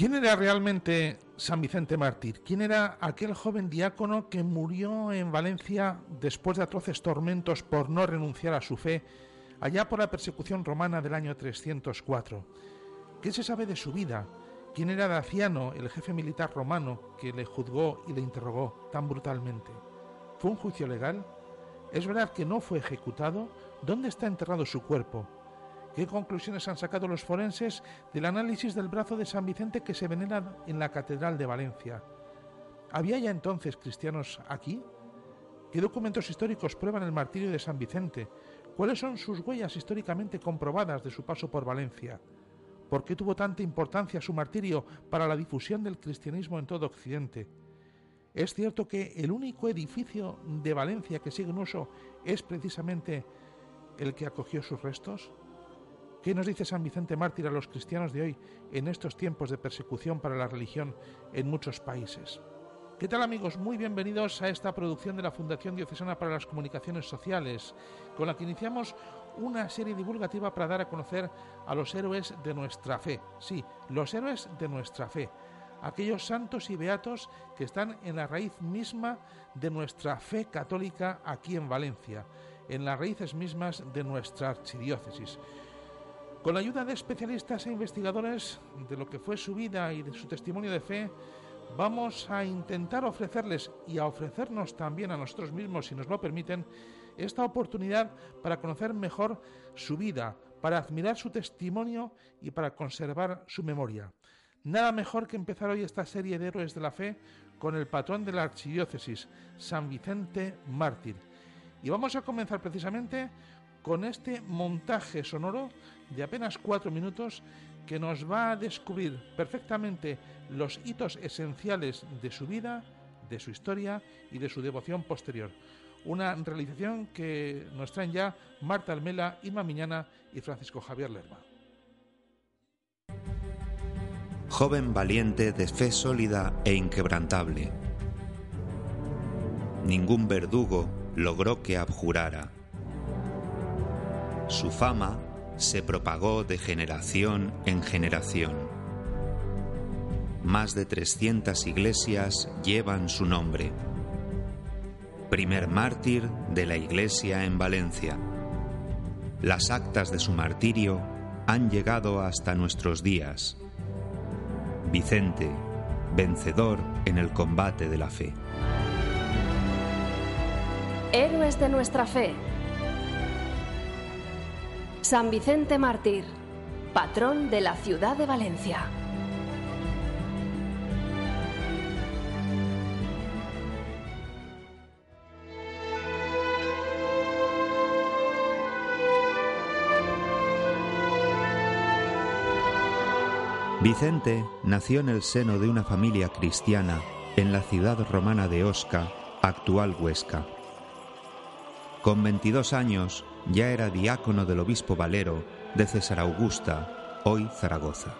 ¿Quién era realmente San Vicente Mártir? ¿Quién era aquel joven diácono que murió en Valencia después de atroces tormentos por no renunciar a su fe, allá por la persecución romana del año 304? ¿Qué se sabe de su vida? ¿Quién era Daciano, el jefe militar romano que le juzgó y le interrogó tan brutalmente? ¿Fue un juicio legal? ¿Es verdad que no fue ejecutado? ¿Dónde está enterrado su cuerpo? ¿Qué conclusiones han sacado los forenses del análisis del brazo de San Vicente que se venera en la Catedral de Valencia? ¿Había ya entonces cristianos aquí? ¿Qué documentos históricos prueban el martirio de San Vicente? ¿Cuáles son sus huellas históricamente comprobadas de su paso por Valencia? ¿Por qué tuvo tanta importancia su martirio para la difusión del cristianismo en todo Occidente? ¿Es cierto que el único edificio de Valencia que sigue en uso es precisamente el que acogió sus restos? ¿Qué nos dice San Vicente Mártir a los cristianos de hoy en estos tiempos de persecución para la religión en muchos países? ¿Qué tal amigos? Muy bienvenidos a esta producción de la Fundación Diocesana para las Comunicaciones Sociales, con la que iniciamos una serie divulgativa para dar a conocer a los héroes de nuestra fe. Sí, los héroes de nuestra fe. Aquellos santos y beatos que están en la raíz misma de nuestra fe católica aquí en Valencia, en las raíces mismas de nuestra archidiócesis. Con la ayuda de especialistas e investigadores de lo que fue su vida y de su testimonio de fe, vamos a intentar ofrecerles y a ofrecernos también a nosotros mismos, si nos lo permiten, esta oportunidad para conocer mejor su vida, para admirar su testimonio y para conservar su memoria. Nada mejor que empezar hoy esta serie de héroes de la fe con el patrón de la archidiócesis, San Vicente Mártir. Y vamos a comenzar precisamente con este montaje sonoro de apenas cuatro minutos que nos va a descubrir perfectamente los hitos esenciales de su vida, de su historia y de su devoción posterior. Una realización que nos traen ya Marta Almela, Inma Miñana y Francisco Javier Lerma. Joven valiente de fe sólida e inquebrantable. Ningún verdugo logró que abjurara su fama se propagó de generación en generación. Más de 300 iglesias llevan su nombre. Primer mártir de la iglesia en Valencia. Las actas de su martirio han llegado hasta nuestros días. Vicente, vencedor en el combate de la fe. Héroes de nuestra fe San Vicente Mártir, patrón de la ciudad de Valencia. Vicente nació en el seno de una familia cristiana en la ciudad romana de Osca, actual Huesca. Con 22 años ya era diácono del obispo Valero de César Augusta, hoy Zaragoza.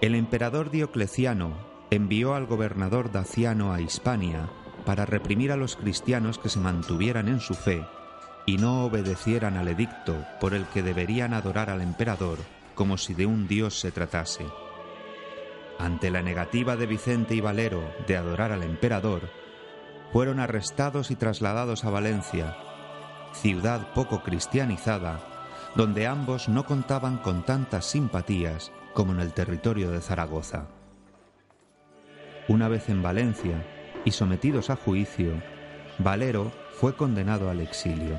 El emperador Diocleciano envió al gobernador Daciano a Hispania para reprimir a los cristianos que se mantuvieran en su fe y no obedecieran al edicto por el que deberían adorar al emperador como si de un dios se tratase. Ante la negativa de Vicente y Valero de adorar al emperador, fueron arrestados y trasladados a Valencia, ciudad poco cristianizada, donde ambos no contaban con tantas simpatías como en el territorio de Zaragoza. Una vez en Valencia y sometidos a juicio, Valero fue condenado al exilio.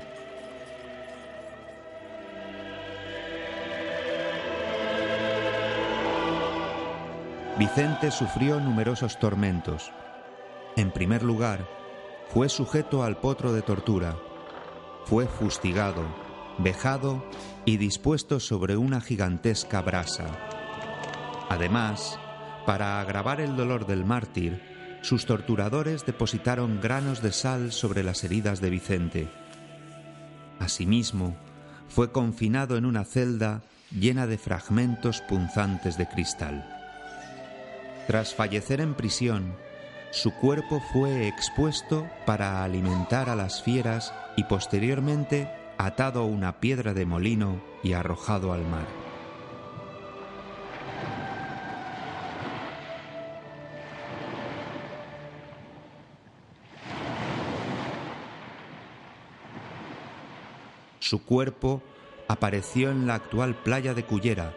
Vicente sufrió numerosos tormentos. En primer lugar, fue sujeto al potro de tortura. Fue fustigado, vejado y dispuesto sobre una gigantesca brasa. Además, para agravar el dolor del mártir, sus torturadores depositaron granos de sal sobre las heridas de Vicente. Asimismo, fue confinado en una celda llena de fragmentos punzantes de cristal. Tras fallecer en prisión, su cuerpo fue expuesto para alimentar a las fieras y posteriormente atado a una piedra de molino y arrojado al mar. Su cuerpo apareció en la actual playa de Cullera,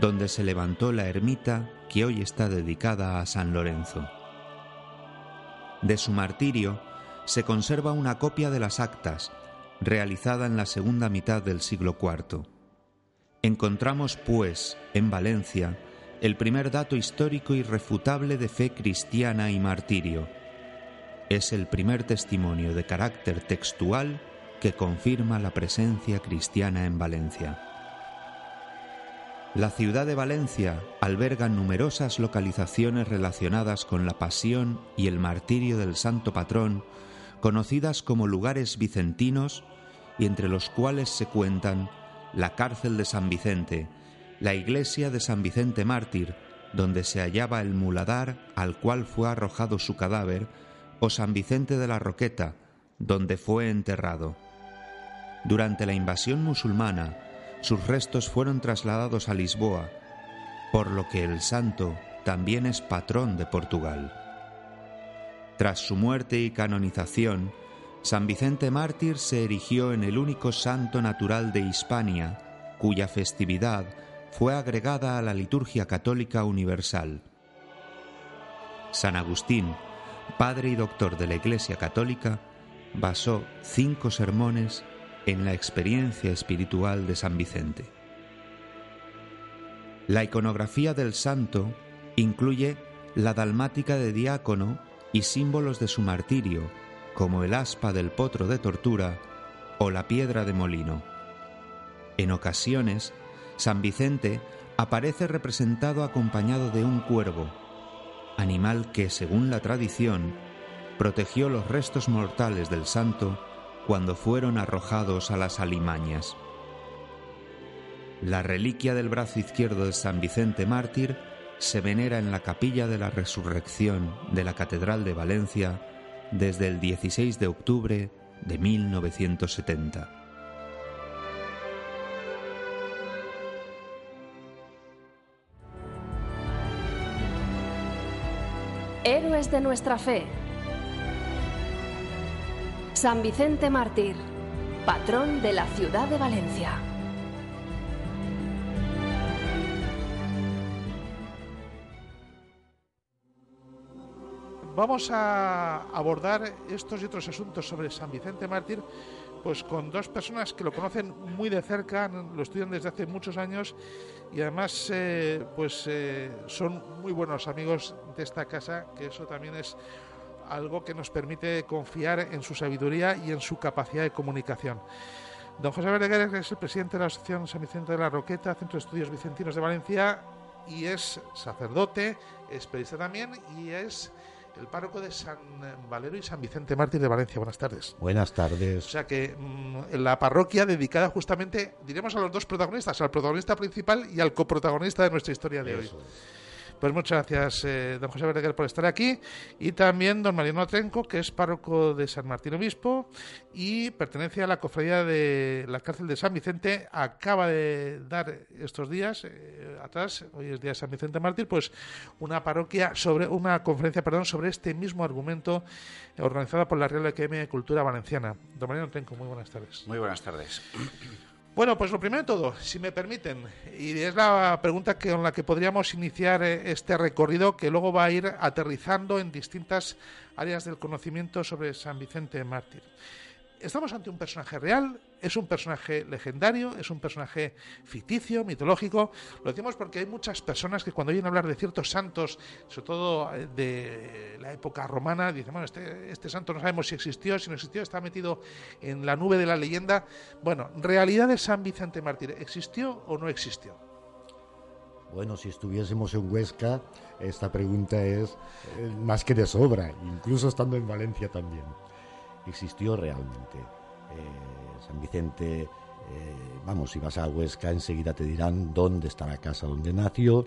donde se levantó la ermita que hoy está dedicada a San Lorenzo. De su martirio se conserva una copia de las actas, realizada en la segunda mitad del siglo IV. Encontramos, pues, en Valencia, el primer dato histórico irrefutable de fe cristiana y martirio. Es el primer testimonio de carácter textual que confirma la presencia cristiana en Valencia. La ciudad de Valencia alberga numerosas localizaciones relacionadas con la pasión y el martirio del santo patrón, conocidas como lugares vicentinos y entre los cuales se cuentan la cárcel de San Vicente, la iglesia de San Vicente Mártir, donde se hallaba el muladar al cual fue arrojado su cadáver, o San Vicente de la Roqueta, donde fue enterrado. Durante la invasión musulmana, sus restos fueron trasladados a Lisboa, por lo que el santo también es patrón de Portugal. Tras su muerte y canonización, San Vicente Mártir se erigió en el único santo natural de Hispania, cuya festividad fue agregada a la liturgia católica universal. San Agustín, padre y doctor de la Iglesia Católica, basó cinco sermones en la experiencia espiritual de San Vicente. La iconografía del santo incluye la dalmática de diácono y símbolos de su martirio, como el aspa del potro de tortura o la piedra de molino. En ocasiones, San Vicente aparece representado acompañado de un cuervo, animal que, según la tradición, protegió los restos mortales del santo cuando fueron arrojados a las alimañas. La reliquia del brazo izquierdo de San Vicente mártir se venera en la capilla de la resurrección de la Catedral de Valencia desde el 16 de octubre de 1970. Héroes de nuestra fe San Vicente Mártir, patrón de la ciudad de Valencia. Vamos a abordar estos y otros asuntos sobre San Vicente Mártir pues con dos personas que lo conocen muy de cerca, lo estudian desde hace muchos años y además eh, pues eh, son muy buenos amigos de esta casa, que eso también es algo que nos permite confiar en su sabiduría y en su capacidad de comunicación. Don José Verdeguer es el presidente de la Asociación San Vicente de la Roqueta, Centro de Estudios Vicentinos de Valencia, y es sacerdote, es periodista también, y es el párroco de San Valero y San Vicente Mártir de Valencia. Buenas tardes. Buenas tardes. O sea que mm, en la parroquia dedicada justamente, diremos a los dos protagonistas, al protagonista principal y al coprotagonista de nuestra historia de hoy. Pues muchas gracias, eh, don José Verdeguer, por estar aquí. Y también don Mariano Atrenco, que es párroco de San Martín Obispo y pertenece a la cofradía de la cárcel de San Vicente. Acaba de dar estos días, eh, atrás, hoy es día de San Vicente Mártir, pues una parroquia sobre, una conferencia, perdón, sobre este mismo argumento organizada por la Real Academia de Cultura Valenciana. Don Mariano Atrenco, muy buenas tardes. Muy buenas tardes. Bueno, pues lo primero de todo, si me permiten, y es la pregunta con la que podríamos iniciar eh, este recorrido que luego va a ir aterrizando en distintas áreas del conocimiento sobre San Vicente Mártir. ¿Estamos ante un personaje real? ¿Es un personaje legendario? ¿Es un personaje ficticio, mitológico? Lo decimos porque hay muchas personas que cuando oyen hablar de ciertos santos, sobre todo eh, de la época romana, dicen, bueno, este, este santo no sabemos si existió, si no existió, está metido en la nube de la leyenda. Bueno, ¿realidad de San Vicente Mártir existió o no existió? Bueno, si estuviésemos en Huesca, esta pregunta es eh, más que de sobra, incluso estando en Valencia también existió realmente. Eh, San Vicente, eh, vamos, si vas a Huesca enseguida te dirán dónde está la casa donde nació,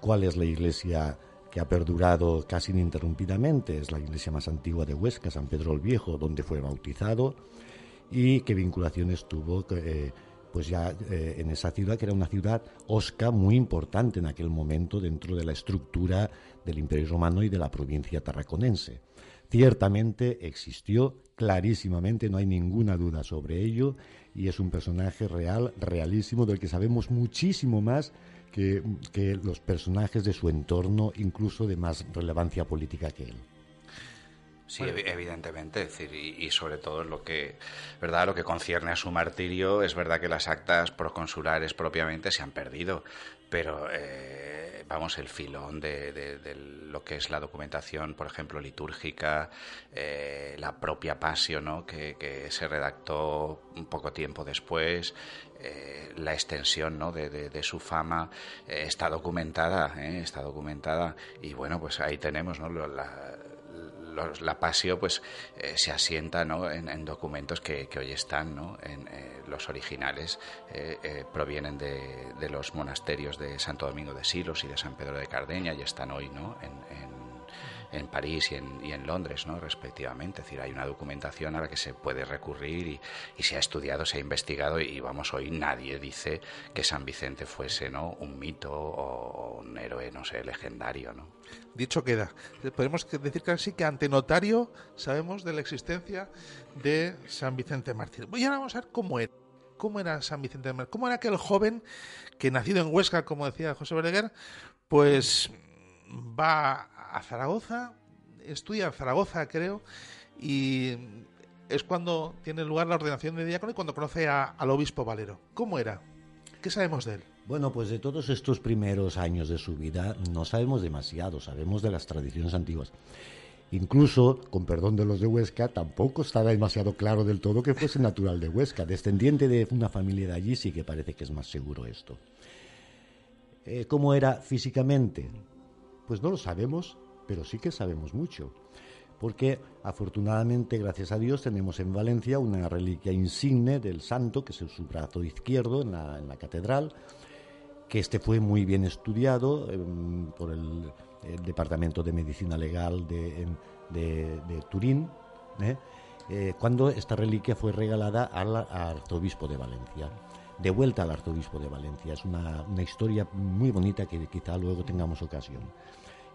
cuál es la iglesia que ha perdurado casi ininterrumpidamente, es la iglesia más antigua de Huesca, San Pedro el Viejo, donde fue bautizado, y qué vinculaciones tuvo eh, pues ya en esa ciudad, que era una ciudad osca muy importante en aquel momento dentro de la estructura del Imperio Romano y de la provincia tarraconense ciertamente existió clarísimamente, no hay ninguna duda sobre ello, y es un personaje real, realísimo, del que sabemos muchísimo más que, que los personajes de su entorno, incluso de más relevancia política que él. Sí, evidentemente, es decir, y, sobre todo lo que, verdad, lo que concierne a su martirio, es verdad que las actas proconsulares propiamente se han perdido, pero eh, vamos, el filón de, lo que es la documentación, por ejemplo, litúrgica, eh, la propia pasio, ¿no? Que, se redactó un poco tiempo después, eh, la extensión ¿no? de, su fama está documentada, está documentada, y bueno, pues ahí tenemos ¿no? la, la pasio pues eh, se asienta ¿no? en, documentos que, hoy están ¿no? en eh, los originales eh, provienen de, de, los monasterios de Santo Domingo de Silos y de San Pedro de Cardeña y están hoy ¿no? en en París y en, y en Londres, ¿no? respectivamente. Es decir, hay una documentación a la que se puede recurrir y, y se ha estudiado, se ha investigado y, vamos, hoy nadie dice que San Vicente fuese ¿no? un mito o un héroe, no sé, legendario. ¿no? Dicho queda. Podemos decir casi que ante notario sabemos de la existencia de San Vicente Mártir. Y ahora vamos a ver cómo era. ¿Cómo era San Vicente Mártir? ¿Cómo era aquel joven que nacido en Huesca, como decía José Verdeguer, pues va a Zaragoza, estudia en Zaragoza, creo, y es cuando tiene lugar la ordenación de diácono y cuando conoce al obispo Valero. ¿Cómo era? ¿Qué sabemos de él? Bueno, pues de todos estos primeros años de su vida no sabemos demasiado, sabemos de las tradiciones antiguas. Incluso, con perdón de los de Huesca, tampoco estaba demasiado claro del todo que fuese natural de Huesca. Descendiente de una familia de allí sí que parece que es más seguro esto. Eh, ¿Cómo era físicamente? Pues no lo sabemos, pero sí que sabemos mucho. Porque afortunadamente, gracias a Dios, tenemos en Valencia una reliquia insigne del santo, que es su brazo izquierdo en la, catedral, que este fue muy bien estudiado em, por el, Departamento de Medicina Legal de, Turín, ¿eh? Eh, cuando esta reliquia fue regalada al, arzobispo de Valencia de vuelta al arzobispo de Valencia. Es una, una, historia muy bonita que quizá luego tengamos ocasión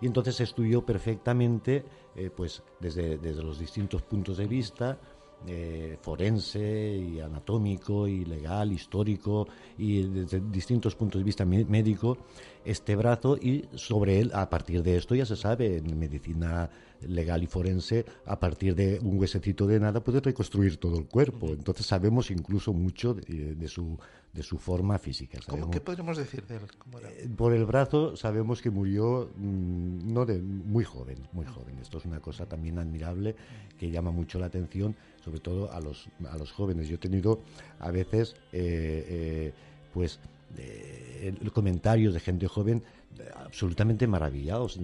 y entonces estudió perfectamente, eh, pues desde, desde, los distintos puntos de vista, eh, forense y anatómico y legal, histórico y desde distintos puntos de vista médico, este brazo y sobre él, a partir de esto ya se sabe, en medicina legal y forense, a partir de un huesecito de nada puede reconstruir todo el cuerpo. Entonces sabemos incluso mucho de, su, de su forma física. ¿Qué podríamos decir de él? Eh, por el brazo sabemos que murió mm, no de, muy joven, muy joven. Esto es una cosa también admirable que llama mucho la atención, sobre todo a los, a los jóvenes. Yo he tenido a veces, eh, eh, pues, comentarios de gente joven absolutamente maravillados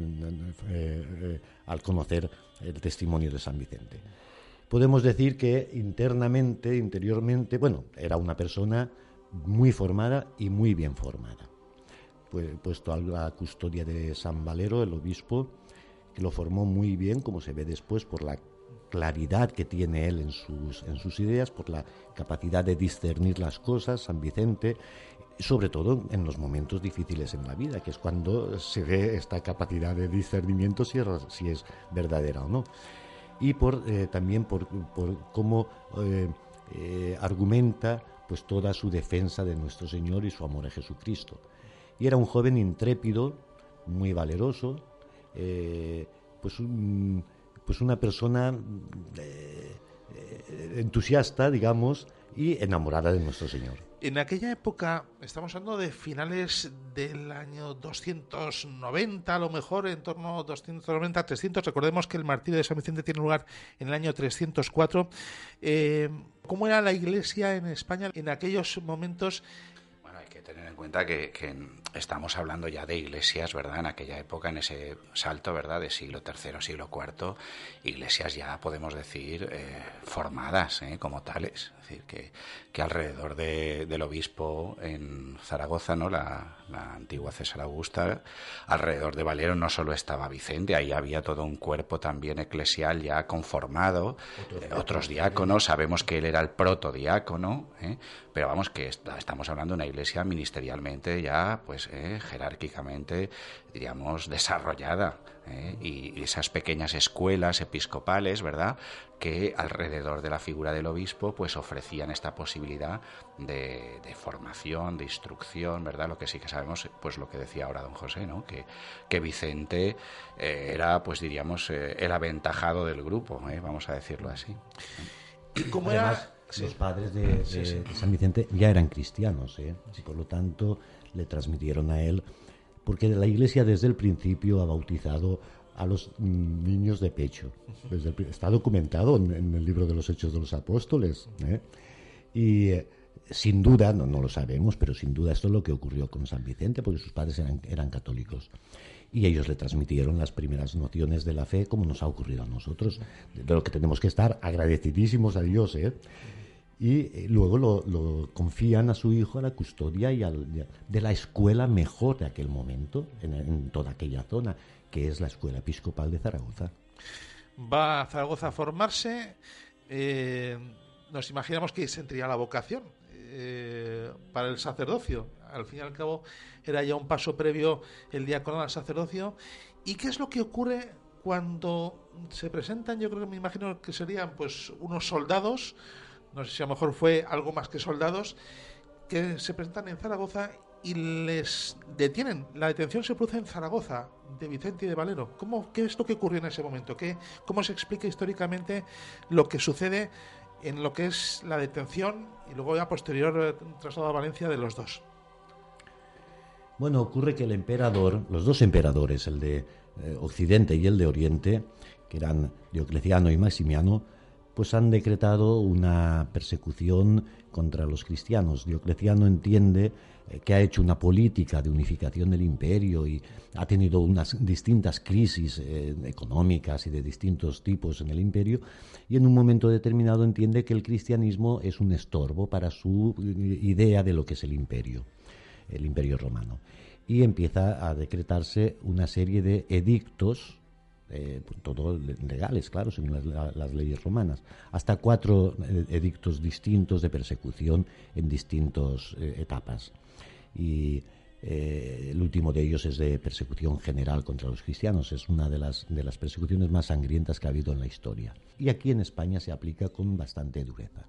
al conocer el testimonio de San Vicente. Podemos decir que internamente, interiormente, bueno, era una persona muy formada y muy bien formada. Pues, puesto a la custodia de San Valero, el obispo, que lo formó muy bien, como se ve después, por la claridad que tiene él en sus, en sus ideas, por la capacidad de discernir las cosas, San Vicente, sobre todo en los momentos difíciles en la vida, que es cuando se ve esta capacidad de discernimiento si es, si es verdadera o no. Y por, eh, también por, por cómo eh, eh, argumenta pues toda su defensa de nuestro Señor y su amor a Jesucristo. Y era un joven intrépido, muy valeroso, pues, pues una persona entusiasta, digamos, y enamorada de nuestro Señor. En aquella época, estamos hablando de finales del año 290, a lo mejor en torno a 290, 300. Recordemos que el martirio de San Vicente tiene lugar en el año 304. Eh, ¿Cómo era la iglesia en España en aquellos momentos? Bueno, hay que tener en cuenta que, estamos hablando ya de iglesias, ¿verdad? En aquella época, en ese salto, ¿verdad? De siglo III, siglo IV, iglesias ya podemos decir eh, formadas ¿eh? como tales decir, que, que alrededor del obispo en Zaragoza, ¿no? La, antigua César Augusta, alrededor de Valero no solo estaba Vicente, ahí había todo un cuerpo también eclesial ya conformado, otros, eh, diáconos, sabemos que él era el protodiácono, ¿eh? pero vamos que estamos hablando de una iglesia ministerialmente ya, pues eh, jerárquicamente, diríamos, desarrollada. ¿Eh? y esas pequeñas escuelas episcopales, ¿verdad?, que alrededor de la figura del obispo, pues ofrecían esta posibilidad de, formación, de instrucción, ¿verdad? Lo que sí que sabemos, pues lo que decía ahora don José, ¿no? Que, que Vicente eh, era, pues diríamos, eh, el aventajado del grupo, vamos a decirlo así. ¿Cómo era? Los padres de, San Vicente ya eran cristianos, ¿eh? por lo tanto le transmitieron a él porque la Iglesia desde el principio ha bautizado a los niños de pecho. está documentado en, el libro de los Hechos de los Apóstoles. ¿eh? Y eh, sin duda, no, lo sabemos, pero sin duda esto es lo que ocurrió con San Vicente, porque sus padres eran, eran católicos. Y ellos le transmitieron las primeras nociones de la fe, como nos ha ocurrido a nosotros, de lo que tenemos que estar agradecidísimos a Dios. ¿eh? Y eh, luego lo, confían a su hijo a la custodia y de la escuela mejor de aquel momento en, toda aquella zona, que es la Escuela Episcopal de Zaragoza. Va a Zaragoza a formarse, eh, nos imaginamos que sentiría la vocación eh, para el sacerdocio. Al fin y al cabo era ya un paso previo el diácono al sacerdocio. ¿Y qué es lo que ocurre cuando se presentan? Yo creo que me imagino que serían pues unos soldados no sé si a lo mejor fue algo más que soldados, que se presentan en Zaragoza y les detienen. La detención se produce en Zaragoza, de Vicente y de Valero. ¿Cómo, ¿Qué es lo que ocurrió en ese momento? ¿Qué, ¿Cómo se explica históricamente lo que sucede en lo que es la detención y luego ya posterior eh, traslado a Valencia de los dos? Bueno, ocurre que el emperador, los dos emperadores, el de eh, Occidente y el de Oriente, que eran Diocleciano y Maximiano, pues han decretado una persecución contra los cristianos. Diocleciano entiende eh, que ha hecho una política de unificación del imperio y ha tenido unas distintas crisis eh, económicas y de distintos tipos en el imperio y en un momento determinado entiende que el cristianismo es un estorbo para su eh, idea de lo que es el imperio, el imperio romano. Y empieza a decretarse una serie de edictos eh, pues, todos legales, claro, según las, leyes romanas, hasta cuatro eh, edictos distintos de persecución en distintas eh, etapas. Y el último de ellos es de persecución general contra los cristianos, es una de las, de las persecuciones más sangrientas que ha habido en la historia. Y aquí en España se aplica con bastante dureza.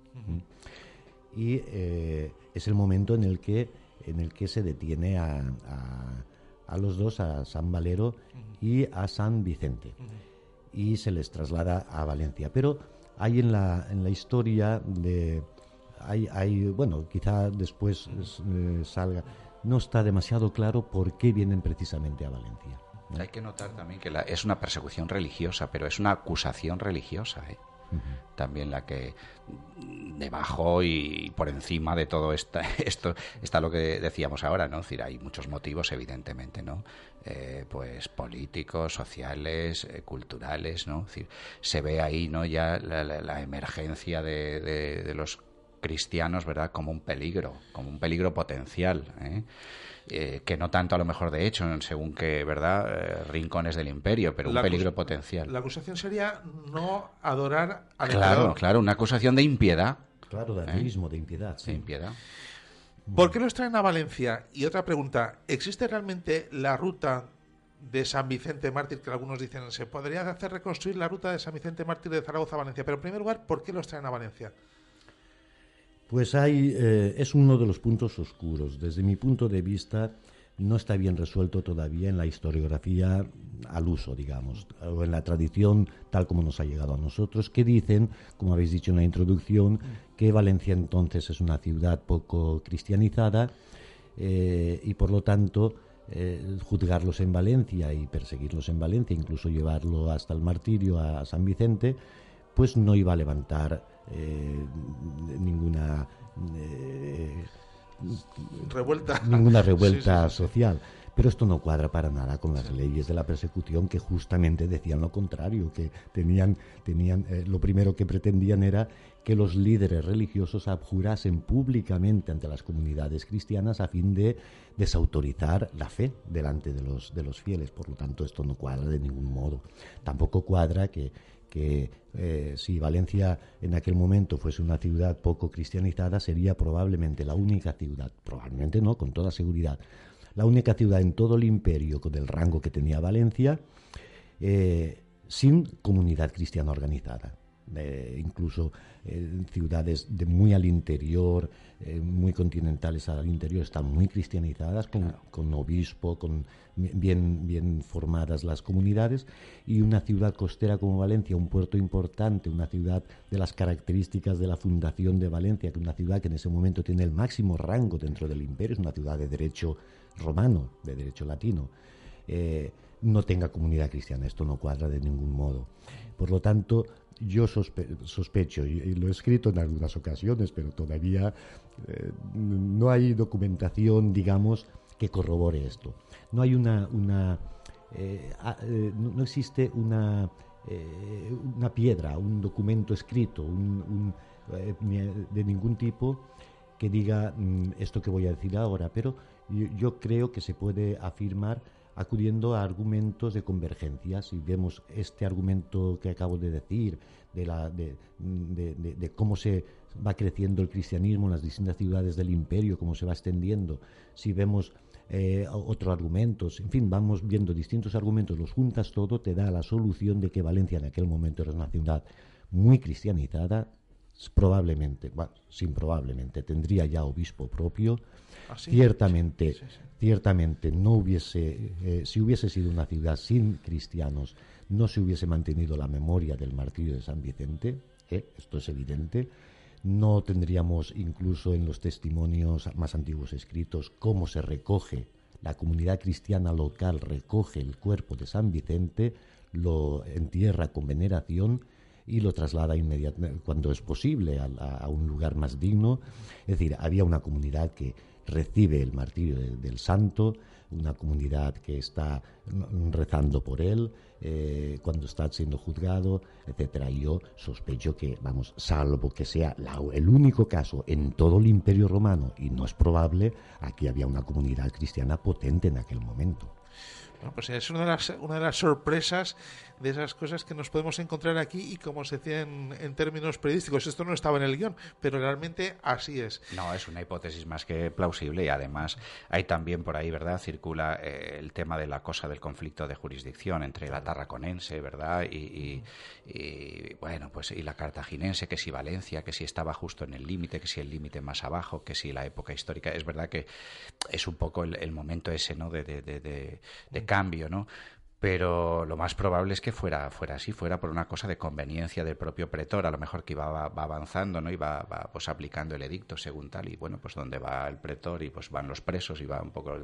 Y es el momento en el que, en el que se detiene a a los dos, a San Valero y a San Vicente. Y se les traslada a Valencia. Pero hay en la, en la historia de... Hay, hay, bueno, quizá después eh, salga. No está demasiado claro por qué vienen precisamente a Valencia. Hay que notar también que es una persecución religiosa, pero es una acusación religiosa. ¿eh? También la que debajo y por encima de todo esto está lo que decíamos ahora, ¿no? Es decir, hay muchos motivos, evidentemente, ¿no? Eh, pues políticos, sociales, eh, culturales, ¿no? decir, se ve ahí, ¿no? Ya la, emergencia de, de, los cristianos, ¿verdad? Como un peligro, como un peligro potencial, ¿eh? Eh, que no tanto a lo mejor de hecho, según que, ¿verdad?, eh, rincones del imperio, pero un peligro potencial. La acusación sería no adorar al Claro, claro, una acusación de impiedad. Claro, de ateísmo, de impiedad. Sí. impiedad. ¿Por qué los traen a Valencia? Y otra pregunta, ¿existe realmente la ruta de San Vicente Mártir, que algunos dicen, se podría hacer reconstruir la ruta de San Vicente Mártir de Zaragoza a Valencia? Pero en primer lugar, ¿por qué los traen a Valencia? Pues hay, eh, es uno de los puntos oscuros. Desde mi punto de vista, no está bien resuelto todavía en la historiografía al uso, digamos, o en la tradición tal como nos ha llegado a nosotros, que dicen, como habéis dicho en la introducción, que Valencia entonces es una ciudad poco cristianizada eh, y por lo tanto eh, juzgarlos en Valencia y perseguirlos en Valencia, incluso llevarlo hasta el martirio a San Vicente, pues no iba a levantar eh, ninguna revuelta ninguna revuelta social Pero esto no cuadra para nada con las leyes de la persecución que justamente decían lo contrario, que tenían, tenían eh, lo primero que pretendían era que los líderes religiosos abjurasen públicamente ante las comunidades cristianas a fin de desautorizar la fe delante de los, de los fieles. Por lo tanto, esto no cuadra de ningún modo. Tampoco cuadra que, que eh, si Valencia en aquel momento fuese una ciudad poco cristianizada, sería probablemente la única ciudad, probablemente no, con toda seguridad, la única ciudad en todo el imperio con el rango que tenía Valencia, eh, sin comunidad cristiana organizada. Eh, incluso en ciudades de muy al interior, eh, muy continentales al interior, están muy cristianizadas, con, obispo, con bien, bien formadas las comunidades, y una ciudad costera como Valencia, un puerto importante, una ciudad de las características de la fundación de Valencia, que es una ciudad que en ese momento tiene el máximo rango dentro del imperio, es una ciudad de derecho romano, de derecho latino. Eh, no tenga comunidad cristiana. Esto no cuadra de ningún modo. Por lo tanto, yo sospecho, y, lo he escrito en algunas ocasiones, pero todavía eh, no hay documentación, digamos, que corrobore esto. No hay una, una eh, eh, no existe una, una piedra, un documento escrito, de ningún tipo que diga mm, esto que voy a decir ahora, pero yo creo que se puede afirmar acudiendo a argumentos de convergencia. Si vemos este argumento que acabo de decir, de, la, de, cómo se va creciendo el cristianismo en las distintas ciudades del imperio, cómo se va extendiendo, si vemos eh, otros argumentos, en fin, vamos viendo distintos argumentos, los juntas todo, te da la solución de que Valencia en aquel momento era una ciudad muy cristianizada, probablemente, bueno, sin probablemente, tendría ya obispo propio, ah, ciertamente, ciertamente no hubiese, eh, si hubiese sido una ciudad sin cristianos, no se hubiese mantenido la memoria del martirio de San Vicente, ¿eh? esto es evidente, no tendríamos incluso en los testimonios más antiguos escritos cómo se recoge, la comunidad cristiana local recoge el cuerpo de San Vicente, lo entierra con veneración y lo traslada inmediatamente, cuando es posible, a, un lugar más digno. Es decir, había una comunidad que recibe el martirio del santo, una comunidad que está rezando por él eh, cuando está siendo juzgado, etcétera. Y yo sospecho que, vamos, salvo que sea el único caso en todo el Imperio Romano y no es probable, aquí había una comunidad cristiana potente en aquel momento. Bueno, pues es una de las, una de las sorpresas de esas cosas que nos podemos encontrar aquí y como se decía en, términos periodísticos, esto no estaba en el guion, pero realmente así es. No, es una hipótesis más que plausible y además hay también por ahí, ¿verdad? Circula eh, el tema de la cosa del conflicto de jurisdicción entre la tarraconense, ¿verdad? Y, bueno, pues y la cartaginense, que si Valencia, que si estaba justo en el límite, que si el límite más abajo, que si la época histórica. Es verdad que es un poco el, momento ese, ¿no? De, de, de, de cambio, ¿no? pero lo más probable es que fuera, fuera así, fuera por una cosa de conveniencia del propio pretor, a lo mejor que iba va, avanzando, ¿no? Y va, pues aplicando el edicto según tal, y bueno, pues donde va el pretor y pues van los presos y va un poco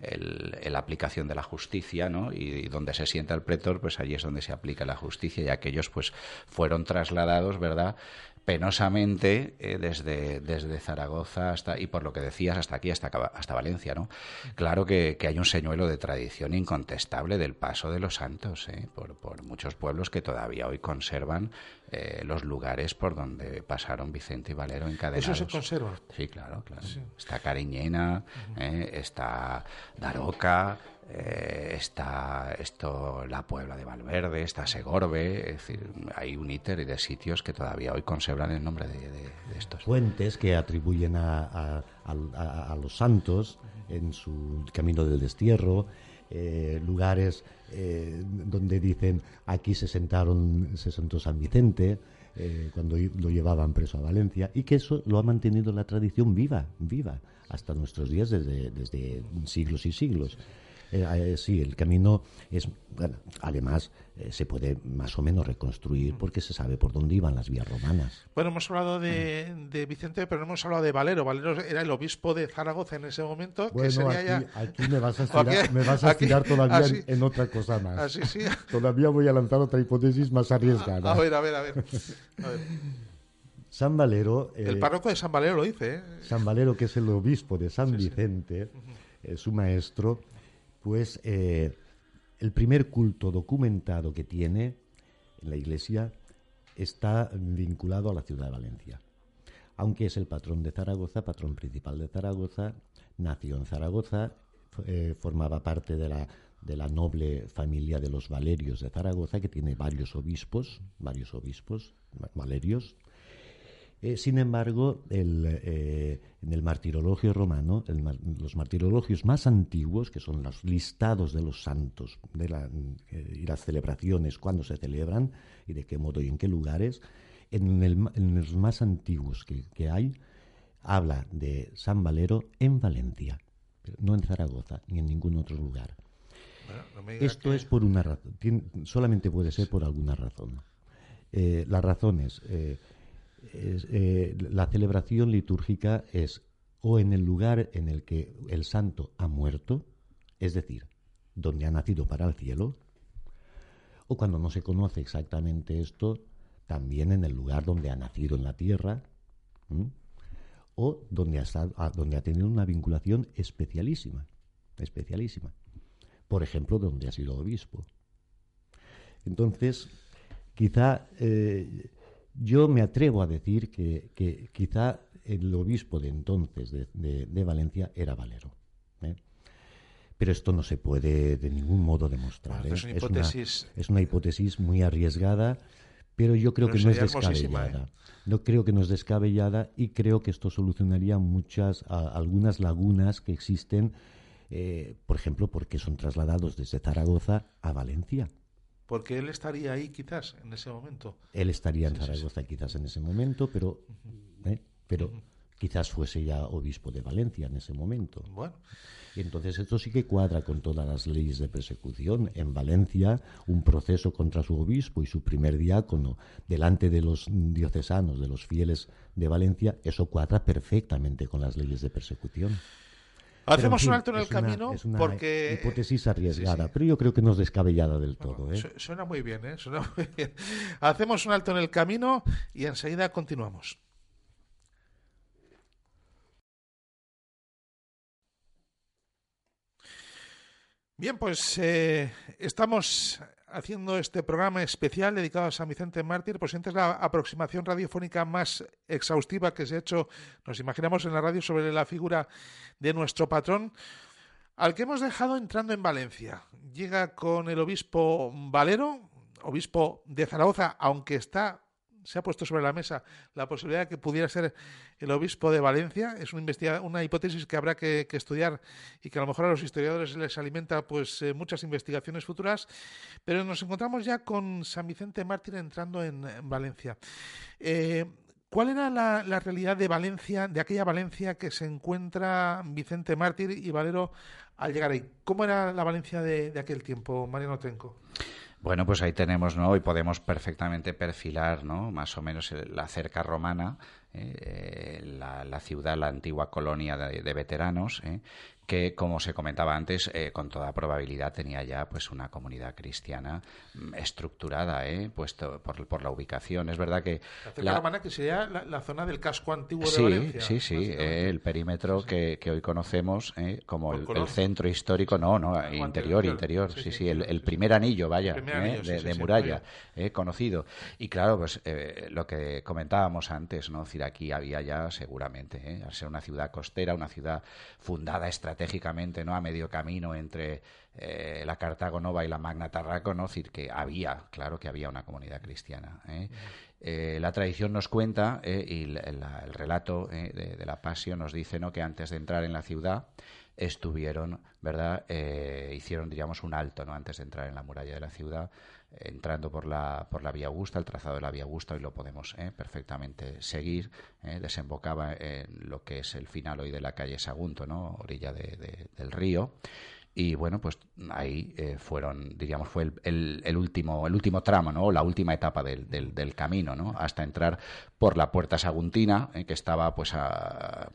la aplicación de la justicia, ¿no? Y, donde se sienta el pretor, pues allí es donde se aplica la justicia y aquellos pues fueron trasladados, ¿verdad? Penosamente eh, desde, desde Zaragoza hasta, y por lo que decías, hasta aquí, hasta, hasta Valencia, ¿no? Claro que, hay un señuelo de tradición incontestable del paso de los santos, ¿eh? por, por muchos pueblos que todavía hoy conservan eh, los lugares por donde pasaron Vicente y Valero encadenados. ¿Eso se conserva? Sí, claro, claro. Está Cariñena, está Daroca, eh, está esto la Puebla de Valverde, está Segorbe, es decir, hay un íter de sitios que todavía hoy conservan el nombre de, estos. Fuentes que atribuyen a, los santos en su camino del destierro, eh, lugares eh, donde dicen aquí se sentaron, se sentó San Vicente. cuando lo llevaban preso a Valencia y que eso lo ha mantenido la tradición viva, viva hasta nuestros días desde, desde siglos y siglos. Eh, eh, sí, el camino es, bueno, además eh, se puede más o menos reconstruir porque se sabe por dónde iban las vías romanas. Bueno, hemos hablado de, de Vicente, pero no hemos hablado de Valero. Valero era el obispo de Zaragoza en ese momento. Bueno, aquí, me vas a estirar, me vas a estirar todavía en, otra cosa más. Así, sí. todavía voy a lanzar otra hipótesis más arriesgada. A, ver, a ver, a ver. San Valero. el párroco de San Valero lo dice. San Valero, que es el obispo de San Vicente, es su maestro Pues el primer culto documentado que tiene en la iglesia está vinculado a la ciudad de Valencia. Aunque es el patrón de Zaragoza, patrón principal de Zaragoza, nació en Zaragoza, eh, formaba parte de la noble familia de los Valerios de Zaragoza, que tiene varios obispos, varios obispos, Valerios, eh, sin embargo, eh, en el martirologio romano, los martirologios más antiguos, que son los listados de los santos eh, y las celebraciones, cuándo se celebran y de qué modo y en qué lugares, en, los más antiguos que, hay, habla de San Valero en Valencia, no en Zaragoza ni en ningún otro lugar. Esto es por una razón, solamente puede ser por alguna razón. las razones eh, la celebración litúrgica es o en el lugar en el que el santo ha muerto, es decir, donde ha nacido para el cielo, o cuando no se conoce exactamente esto, también en el lugar donde ha nacido en la tierra, o donde ha, donde ha tenido una vinculación especialísima, especialísima. Por ejemplo, donde ha sido obispo. Entonces, quizá eh, yo me atrevo a decir que, quizá el obispo de entonces de, Valencia era Valero. ¿eh? Pero esto no se puede de ningún modo demostrar. ¿eh? es, una hipótesis... es, una, hipótesis muy arriesgada, pero yo creo que no es descabellada. ¿eh? No creo que no es descabellada y creo que esto solucionaría muchas, algunas lagunas que existen, por ejemplo, porque son trasladados desde Zaragoza a Valencia porque él estaría ahí quizás en ese momento. Él estaría en Zaragoza quizás en ese momento, pero, ¿eh? pero quizás fuese ya obispo de Valencia en ese momento. Bueno. Y entonces esto sí que cuadra con todas las leyes de persecución. En Valencia, un proceso contra su obispo y su primer diácono delante de los diocesanos, de los fieles de Valencia, eso cuadra perfectamente con las leyes de persecución. Hacemos un alto en el camino es una porque... hipótesis arriesgada, pero yo creo que no es descabellada del todo. ¿eh? Suena muy bien, ¿eh? Suena muy bien. Hacemos un alto en el camino y enseguida continuamos. Bien, pues eh, estamos haciendo este programa especial dedicado a San Vicente Mártir, pues es la aproximación radiofónica más exhaustiva que se ha hecho, nos imaginamos, en la radio sobre la figura de nuestro patrón, al que hemos dejado entrando en Valencia. Llega con el obispo Valero, obispo de Zaragoza, aunque está se ha puesto sobre la mesa la posibilidad de que pudiera ser el obispo de Valencia. Es una, una hipótesis que habrá que, estudiar y que a lo mejor a los historiadores les alimenta pues eh, muchas investigaciones futuras. Pero nos encontramos ya con San Vicente Mártir entrando en, Valencia. Eh, ¿Cuál era la, realidad de Valencia, de aquella Valencia que se encuentra Vicente Mártir y Valero al llegar ahí? ¿Cómo era la Valencia de, de aquel tiempo, Mariano Trenco? Bueno, pues ahí tenemos, ¿no? Y podemos perfectamente perfilar, ¿no? Más o menos la cerca romana, eh, la, ciudad, la antigua colonia de, veteranos, ¿eh? Que, como se comentaba antes, eh, con toda probabilidad tenía ya pues una comunidad cristiana mm, estructurada, ¿eh? puesto por, por, la ubicación. Es verdad que... La, romana que sería la, zona del casco antiguo de sí, Valencia. Sí, sí, eh, el perímetro Que, que, hoy conocemos ¿eh? como el, centro histórico, no, no, interior, interior, sí, sí, el, primer anillo, vaya, de, muralla, conocido. Y claro, pues lo que comentábamos antes, ¿no? Es decir, aquí había ya seguramente, al ser una ciudad costera, una ciudad fundada estratégicamente, estratégicamente ¿no? a medio camino entre eh, la Cartago Nova y la Magna Tarraco, ¿no? decir, que había, claro que había una comunidad cristiana. ¿eh? Eh, la tradición nos cuenta, y el, relato de, la Pasión nos dice ¿no? que antes de entrar en la ciudad estuvieron, ¿verdad? hicieron, diríamos, un alto, ¿no? Antes de entrar en la muralla de la ciudad, entrando por la, por la Vía Augusta, el trazado de la Vía Augusta, y lo podemos ¿eh? perfectamente seguir, ¿eh? desembocaba en lo que es el final hoy de la calle Sagunto, ¿no? orilla del río. Y bueno, pues ahí eh, fueron, diríamos, fue el, el, último, el último tramo, ¿no? La última etapa del, del, camino, ¿no? Hasta entrar por la puerta saguntina, que estaba pues a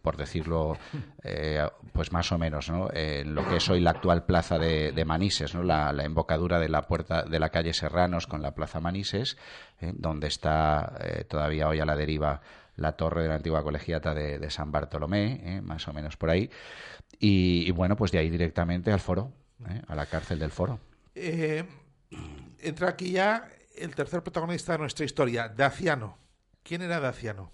por decirlo, eh, pues más o menos, ¿no? en lo que es hoy la actual plaza de, Manises, ¿no? La, embocadura de la puerta de la calle Serranos con la plaza Manises, ¿eh? donde está eh, todavía hoy a la deriva la torre de la antigua colegiata de, San Bartolomé, más o menos por ahí, y, bueno, pues de ahí directamente al foro, a la cárcel del foro. entra aquí ya el tercer protagonista de nuestra historia, Daciano. ¿Quién era Daciano?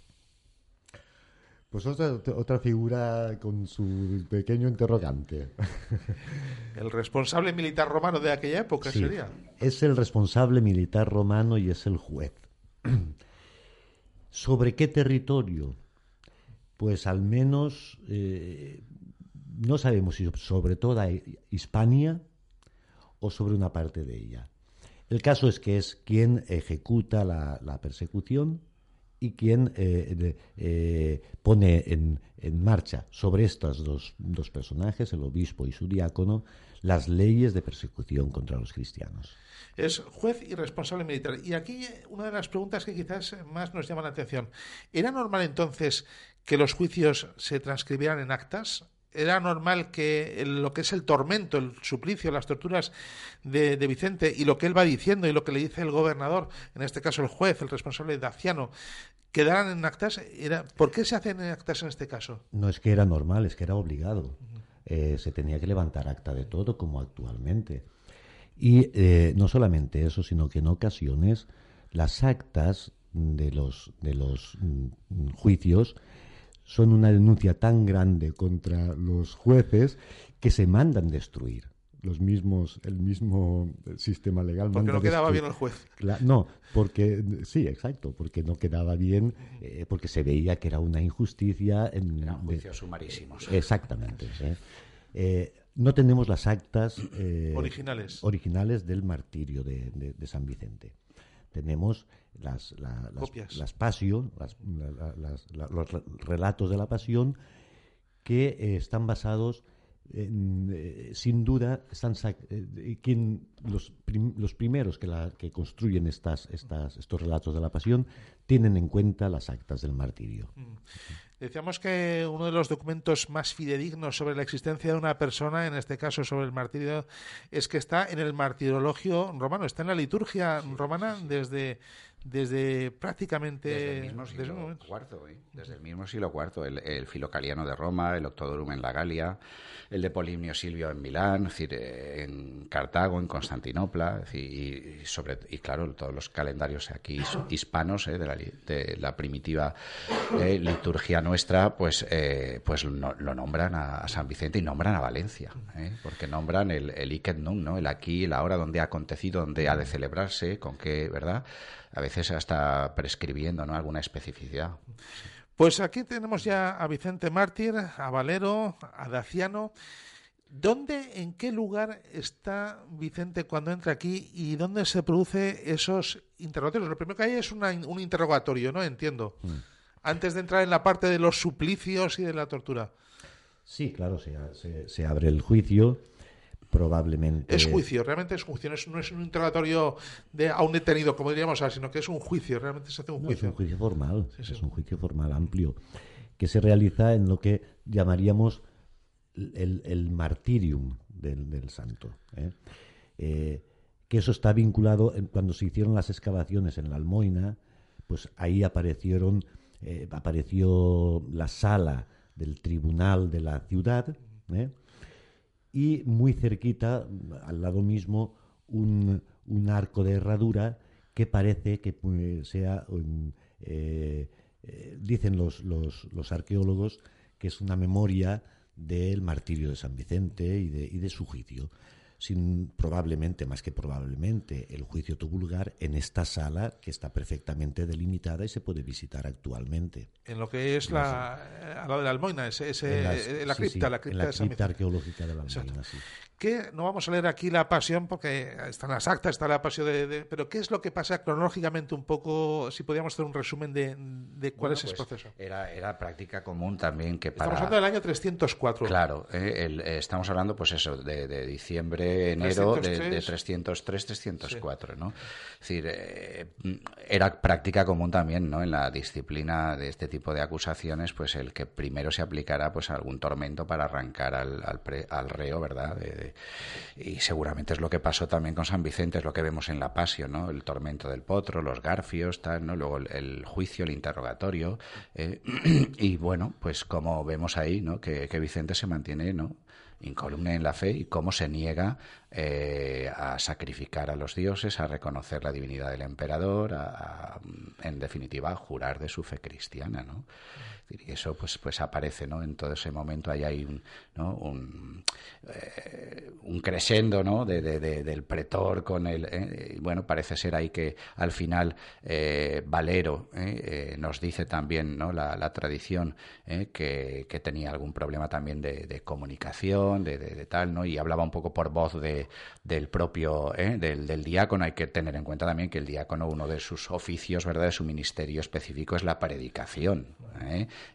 Pues otra, figura con su pequeño interrogante. El responsable militar romano de aquella época sería. Es el responsable militar romano y es el juez. ¿Sobre qué territorio? Pues al menos eh, no sabemos si sobre toda Hispania o sobre una parte de ella. El caso es que es quien ejecuta la persecución y quien eh, eh, pone en, marcha sobre estos dos, dos, personajes, el obispo y su diácono, las leyes de persecución contra los cristianos. Es juez y responsable militar. Y aquí una de las preguntas que quizás más nos llama la atención. ¿Era normal entonces que los juicios se transcribieran en actas? era normal que lo que es el tormento, el suplicio, las torturas de, Vicente y lo que él va diciendo y lo que le dice el gobernador, en este caso el juez, el responsable de Daciano, quedaran en actas. Era, ¿Por qué se hacen en actas en este caso? No es que era normal, es que era obligado. Eh, se tenía que levantar acta de todo como actualmente. Y eh, no solamente eso, sino que en ocasiones las actas de los, de los mm, juicios son una denuncia tan grande contra los jueces que se mandan destruir los mismos el mismo sistema legal porque no quedaba bien el juez. No porque sí exacto porque no quedaba bien eh, porque se veía que era una injusticia en Eran juicios sumarísimos exactamente eh, no tenemos las actas eh, originales. originales del martirio de, de San Vicente. Tenemos las, las, pasio, los relatos de la pasión, que eh, están basados eh, sin duda, están eh, quien, los, los, primeros que, la, que construyen estas, estas, estos relatos de la pasión tienen en cuenta las actas del martirio. Mm. Decíamos que uno de los documentos más fidedignos sobre la existencia de una persona, en este caso sobre el martirio, es que está en el martirologio romano, está en la liturgia romana desde desde prácticamente desde el mismo siglo IV, ¿eh? desde el mismo siglo IV, el, Filocaliano de Roma, el Octodorum en la Galia, el de Polimnio Silvio en Milán, decir, en Cartago, en Constantinopla, y, sobre y claro todos los calendarios aquí hispanos ¿eh? de, la, primitiva eh, liturgia nuestra, pues pues lo nombran a, San Vicente y nombran a Valencia, porque nombran el el Iket ¿no? el aquí, la hora donde ha acontecido, donde ha de celebrarse, con qué, verdad a veces hasta prescribiendo ¿no? alguna especificidad. Pues aquí tenemos ya a Vicente Mártir, a Valero, a Daciano. ¿Dónde, en qué lugar está Vicente cuando entra aquí y dónde se produce esos interrogatorios? Lo primero que hay es un interrogatorio, ¿no? Entiendo. Mm. Antes de entrar en la parte de los suplicios y de la tortura. Sí, claro, se, se abre el juicio probablemente. Es juicio, realmente es juicio, no es, un interrogatorio de a un detenido, como diríamos, sino que es un juicio, realmente se hace un juicio. es un juicio formal, es un juicio formal amplio, que se realiza en lo que llamaríamos el, martirium del, santo. ¿eh? Eh, que eso está vinculado, cuando se hicieron las excavaciones en la Almoina, pues ahí aparecieron, eh, apareció la sala del tribunal de la ciudad, y muy cerquita, al lado mismo, un, un arco de herradura que parece que pues, sea, eh, eh, dicen los, los, arqueólogos, que es una memoria del martirio de San Vicente y de, y de su juicio sin probablemente, más que probablemente, el juicio tuvo lugar en esta sala que está perfectamente delimitada y se puede visitar actualmente. En lo que es la, eh, a lado de la Almoina, ese, eh, la, cripta, la cripta, arqueológica de la Almoina, sí no vamos a leer aquí la pasión porque están las actas, está la pasión de, pero qué es lo que pasa cronológicamente un poco, si podíamos hacer un resumen de, cuál es ese pues proceso. Era, era práctica común también que para... Estamos hablando del año 304. Claro, eh, estamos hablando pues eso, de, diciembre de enero de, 303-304, ¿no? Es decir, eh, era práctica común también, ¿no? En la disciplina de este tipo de acusaciones, pues el que primero se aplicara pues algún tormento para arrancar al, al, reo, ¿verdad? y seguramente es lo que pasó también con San Vicente, es lo que vemos en la Pasio, ¿no? El tormento del potro, los garfios, tal, ¿no? Luego el, juicio, el interrogatorio. Eh, y bueno, pues como vemos ahí, ¿no? Que, que Vicente se mantiene, ¿no? Incolume en la fe y cómo se niega eh, a sacrificar a los dioses, a reconocer la divinidad del emperador, a, en definitiva, a jurar de su fe cristiana, ¿no? Y eso pues, pues aparece ¿no? en todo ese momento, hay un, ¿no? un, eh, un crescendo ¿no? De, del pretor con el... ¿eh? bueno, parece ser ahí que al final eh, Valero nos dice también ¿no? la, tradición que, que, tenía algún problema también de, comunicación, de, tal, ¿no? y hablaba un poco por voz de, del propio del, diácono. Hay que tener en cuenta también que el diácono, uno de sus oficios, ¿verdad?, de su ministerio específico es la predicación.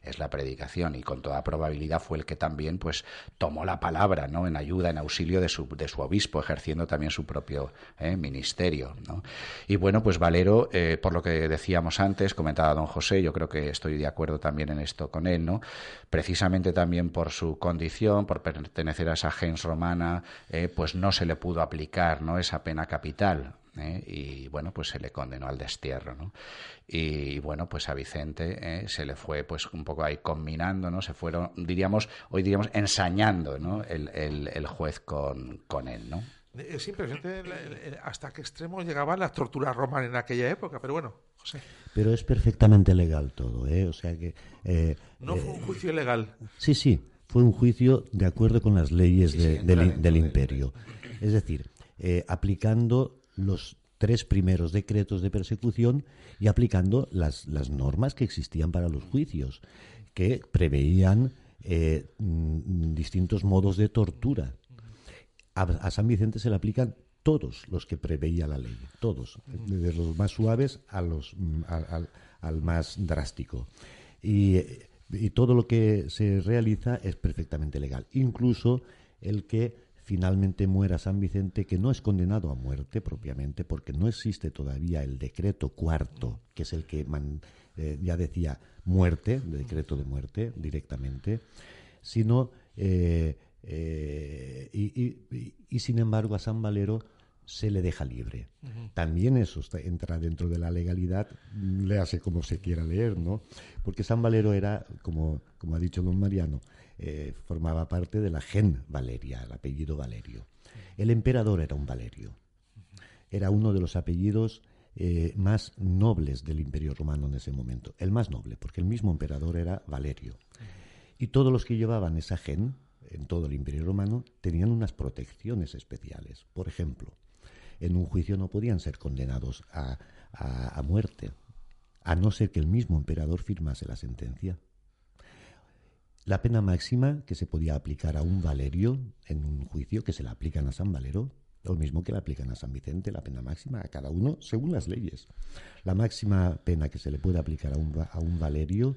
es la predicación y con toda probabilidad fue el que también pues tomó la palabra no en ayuda en auxilio de su, obispo ejerciendo también su propio ¿eh? ministerio y bueno pues Valero eh, por lo que decíamos antes comentaba don José yo creo que estoy de acuerdo también en esto con él no precisamente también por su condición por pertenecer a esa gens romana pues no se le pudo aplicar no esa pena capital ¿eh? y bueno, pues se le condenó al destierro, ¿no? Y, bueno, pues a Vicente ¿eh? se le fue pues un poco ahí combinando, ¿no? Se fueron, diríamos, hoy diríamos, ensañando, ¿no? El, el, juez con, con él, ¿no? Es impresionante hasta qué extremo llegaban las torturas romanas en aquella época, pero bueno, José. Pero es perfectamente legal todo, ¿eh? O sea que... Eh, no fue un juicio ilegal. Sí, sí, fue un juicio de acuerdo con las leyes del, del, imperio. Es decir, aplicando los tres primeros decretos de persecución y aplicando las, las normas que existían para los juicios, que preveían eh, mm, distintos modos de tortura. A, San Vicente se le aplican todos los que preveía la ley, todos, desde los más suaves a los, mm, al, más drástico. Y, y todo lo que se realiza es perfectamente legal, incluso el que finalmente muera San Vicente, que no es condenado a muerte propiamente, porque no existe todavía el decreto cuarto, que es el que eh, ya decía muerte, decreto de muerte directamente, sino, eh, eh, y, sin embargo a San Valero se le deja libre. También eso entra dentro de la legalidad, le hace como se quiera leer, ¿no? Porque San Valero era, como, como ha dicho don Mariano, eh, formaba parte de la gen Valeria, el apellido Valerio. El emperador era un Valerio. Era uno de los apellidos eh, más nobles del imperio romano en ese momento. El más noble, porque el mismo emperador era Valerio. Y todos los que llevaban esa gen en todo el imperio romano tenían unas protecciones especiales. Por ejemplo, en un juicio no podían ser condenados a, a muerte, a no ser que el mismo emperador firmase la sentencia. La pena máxima que se podía aplicar a un Valerio en un juicio que se la aplican a San Valero, lo mismo que la aplican a San Vicente, la pena máxima a cada uno según las leyes. La máxima pena que se le puede aplicar a un, a un Valerio,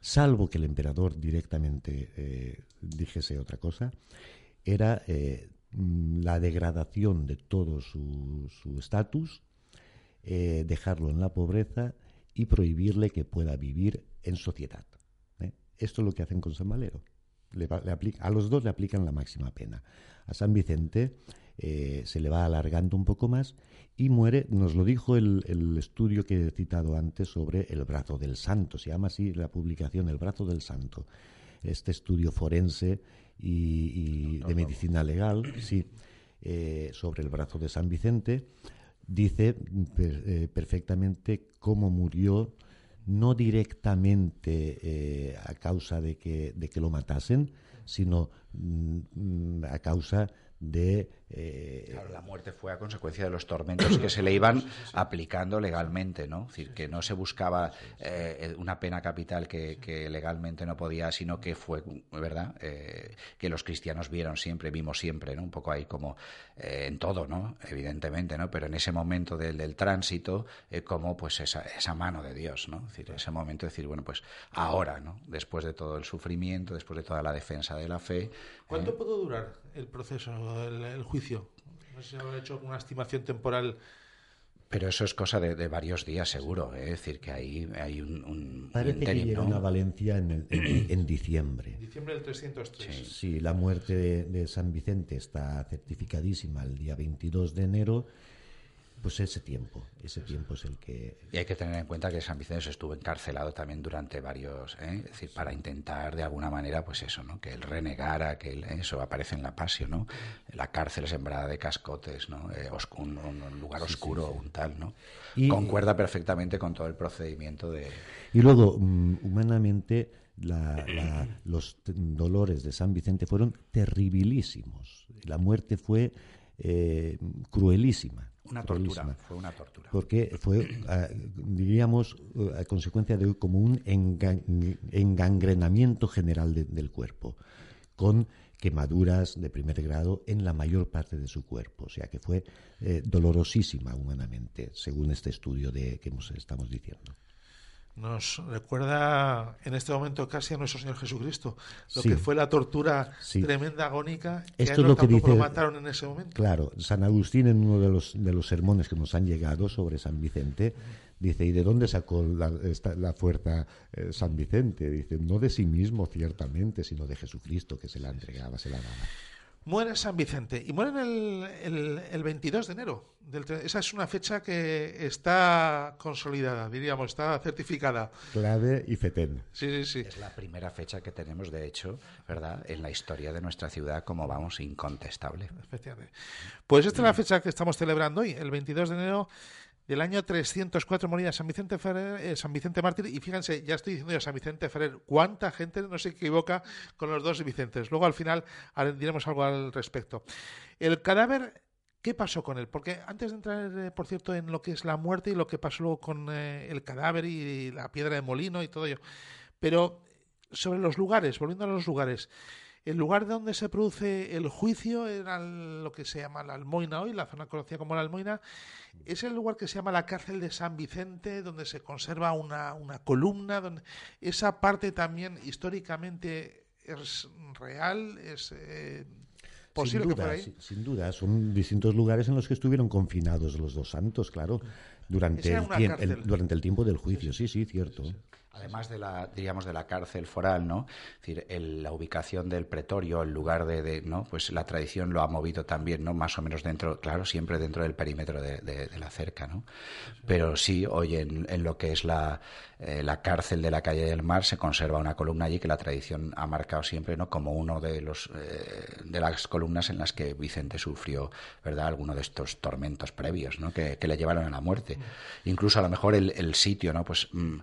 salvo que el emperador directamente eh, dijese otra cosa, era eh, la degradación de todo su estatus, eh, dejarlo en la pobreza y prohibirle que pueda vivir en sociedad. Esto es lo que hacen con San Valero. Le, a los dos le aplican la máxima pena. A San Vicente eh, se le va alargando un poco más y muere, nos lo dijo el, estudio que he citado antes sobre el brazo del santo, se llama así la publicación El brazo del santo, este estudio forense y, de medicina legal, sí, eh, sobre el brazo de San Vicente, dice eh, perfectamente cómo murió no directamente eh, a causa de que, de que lo matasen, sino mm, a causa de eh, claro, la muerte fue a consecuencia de los tormentos que se le iban aplicando legalmente, ¿no? Es decir, que no se buscaba eh, una pena capital que, legalmente no podía, sino que fue, ¿verdad? Eh, que los cristianos vieron siempre, vimos siempre, ¿no? Un poco ahí como en todo, ¿no? Evidentemente, ¿no? Pero en ese momento del, del tránsito, como pues esa, esa mano de Dios, ¿no? Es decir, ese momento de decir, bueno, pues ahora, ¿no? Después de todo el sufrimiento, después de toda la defensa de la fe. ¿Cuánto pudo durar el proceso el, juicio? No sé si habrá hecho una estimación temporal. Pero eso es cosa de, varios días, seguro. ¿eh? Es decir, que ahí hay un. Parece que llegaron a Valencia en, en, diciembre. Diciembre del 303. Sí, la muerte de, de, San Vicente está certificadísima el día 22 de enero pues ese tiempo, ese tiempo es el que... Y hay que tener en cuenta que San Vicente estuvo encarcelado también durante varios, ¿eh? es decir, para intentar de alguna manera, pues eso, ¿no? Que él renegara, que él, eso aparece en la pasio, ¿no? La cárcel sembrada de cascotes, ¿no? Eh, un, lugar oscuro, un tal, ¿no? Y, Concuerda perfectamente con todo el procedimiento de... Y luego, mm, humanamente, los dolores de San Vicente fueron terribilísimos. La muerte fue eh, cruelísima una tortura, fue una tortura. Porque fue, ah, diríamos, eh, a consecuencia de como un engangrenamiento general del cuerpo, con quemaduras de primer grado en la mayor parte de su cuerpo. O sea que fue eh, dolorosísima humanamente, según este estudio de que estamos diciendo nos recuerda en este momento casi a nuestro Señor Jesucristo, lo que fue la tortura tremenda agónica que Esto es lo que dice, lo mataron en ese momento. Claro, San Agustín en uno de los, de los sermones que nos han llegado sobre San Vicente, dice, ¿y de dónde sacó la, la fuerza eh, San Vicente? Dice, no de sí mismo ciertamente, sino de Jesucristo que se la entregaba, se la daba. Muere San Vicente y muere el, el, 22 de enero. esa es una fecha que está consolidada, diríamos, está certificada. Clave y fetén. Sí, sí, sí. Es la primera fecha que tenemos, de hecho, ¿verdad?, en la historia de nuestra ciudad, como vamos, incontestable. Efectivamente. Pues esta es la fecha que estamos celebrando hoy, el 22 de enero del año 304 moría San Vicente Ferrer, eh, San Vicente Mártir, y fíjense, ya estoy diciendo yo San Vicente Ferrer, cuánta gente no se equivoca con los dos Vicentes. Luego al final diremos algo al respecto. El cadáver, ¿qué pasó con él? Porque antes de entrar, eh, por cierto, en lo que es la muerte y lo que pasó luego con eh, el cadáver y la piedra de molino y todo ello, pero sobre los lugares, volviendo a los lugares, el lugar donde se produce el juicio era lo que se llama la Almoina hoy, la zona conocida como la Almoina. Es el lugar que se llama la cárcel de San Vicente, donde se conserva una, columna. Donde esa parte también históricamente es real, es eh, posible sin duda, que ahí. Sin, duda, son distintos lugares en los que estuvieron confinados los dos santos, claro, durante, el, durante el tiempo del juicio. Sí, sí, cierto. Además de la, digamos, de la cárcel foral, ¿no? Es decir, la ubicación del pretorio, el lugar de, ¿no? Pues la tradición lo ha movido también, ¿no? Más o menos dentro, claro, siempre dentro del perímetro de, la cerca, ¿no? Pero sí, hoy en, lo que es la, eh, la cárcel de la calle del Mar se conserva una columna allí que la tradición ha marcado siempre, ¿no? Como uno de los, eh, de las columnas en las que Vicente sufrió, ¿verdad? Alguno de estos tormentos previos, ¿no? Que, le llevaron a la muerte. Incluso a lo mejor el, sitio, ¿no? Pues mm,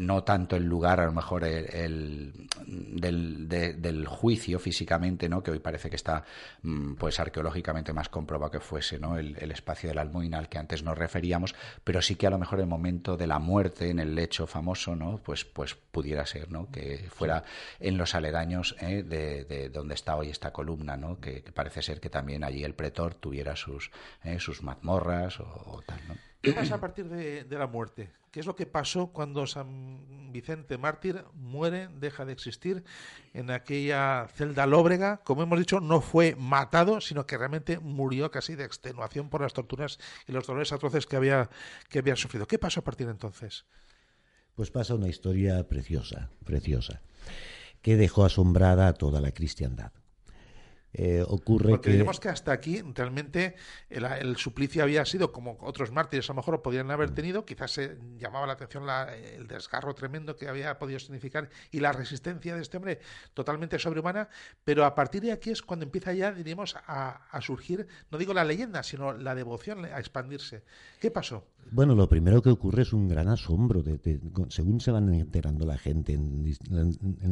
no tanto el lugar, a lo mejor, el, del, juicio físicamente, ¿no? que hoy parece que está mm, pues arqueológicamente más comprobado que fuese ¿no? el, espacio de la Almuina al que antes nos referíamos, pero sí que a lo mejor el momento de la muerte en el lecho famoso, ¿no? pues, pues pudiera ser ¿no? que fuera en los aledaños ¿eh? de, donde está hoy esta columna, ¿no? que, parece ser que también allí el pretor tuviera sus, ¿eh? sus mazmorras o, tal. ¿no? ¿Qué pasa a partir de, la muerte? ¿Qué es lo que pasó cuando San Vicente Mártir muere, deja de existir en aquella celda lóbrega? Como hemos dicho, no fue matado, sino que realmente murió casi de extenuación por las torturas y los dolores atroces que había, que había sufrido. ¿Qué pasó a partir de entonces? Pues pasa una historia preciosa, preciosa, que dejó asombrada a toda la cristiandad. Eh, ocurre Porque que... que hasta aquí realmente el, suplicio había sido como otros mártires a lo mejor lo podrían haber tenido, quizás se llamaba la atención el desgarro tremendo que había podido significar y la resistencia de este hombre totalmente sobrehumana, pero a partir de aquí es cuando empieza ya, diríamos, a, a surgir, no digo la leyenda, sino la devoción a expandirse. ¿Qué pasó? Bueno, lo primero que ocurre es un gran asombro, de, según se van enterando la gente en,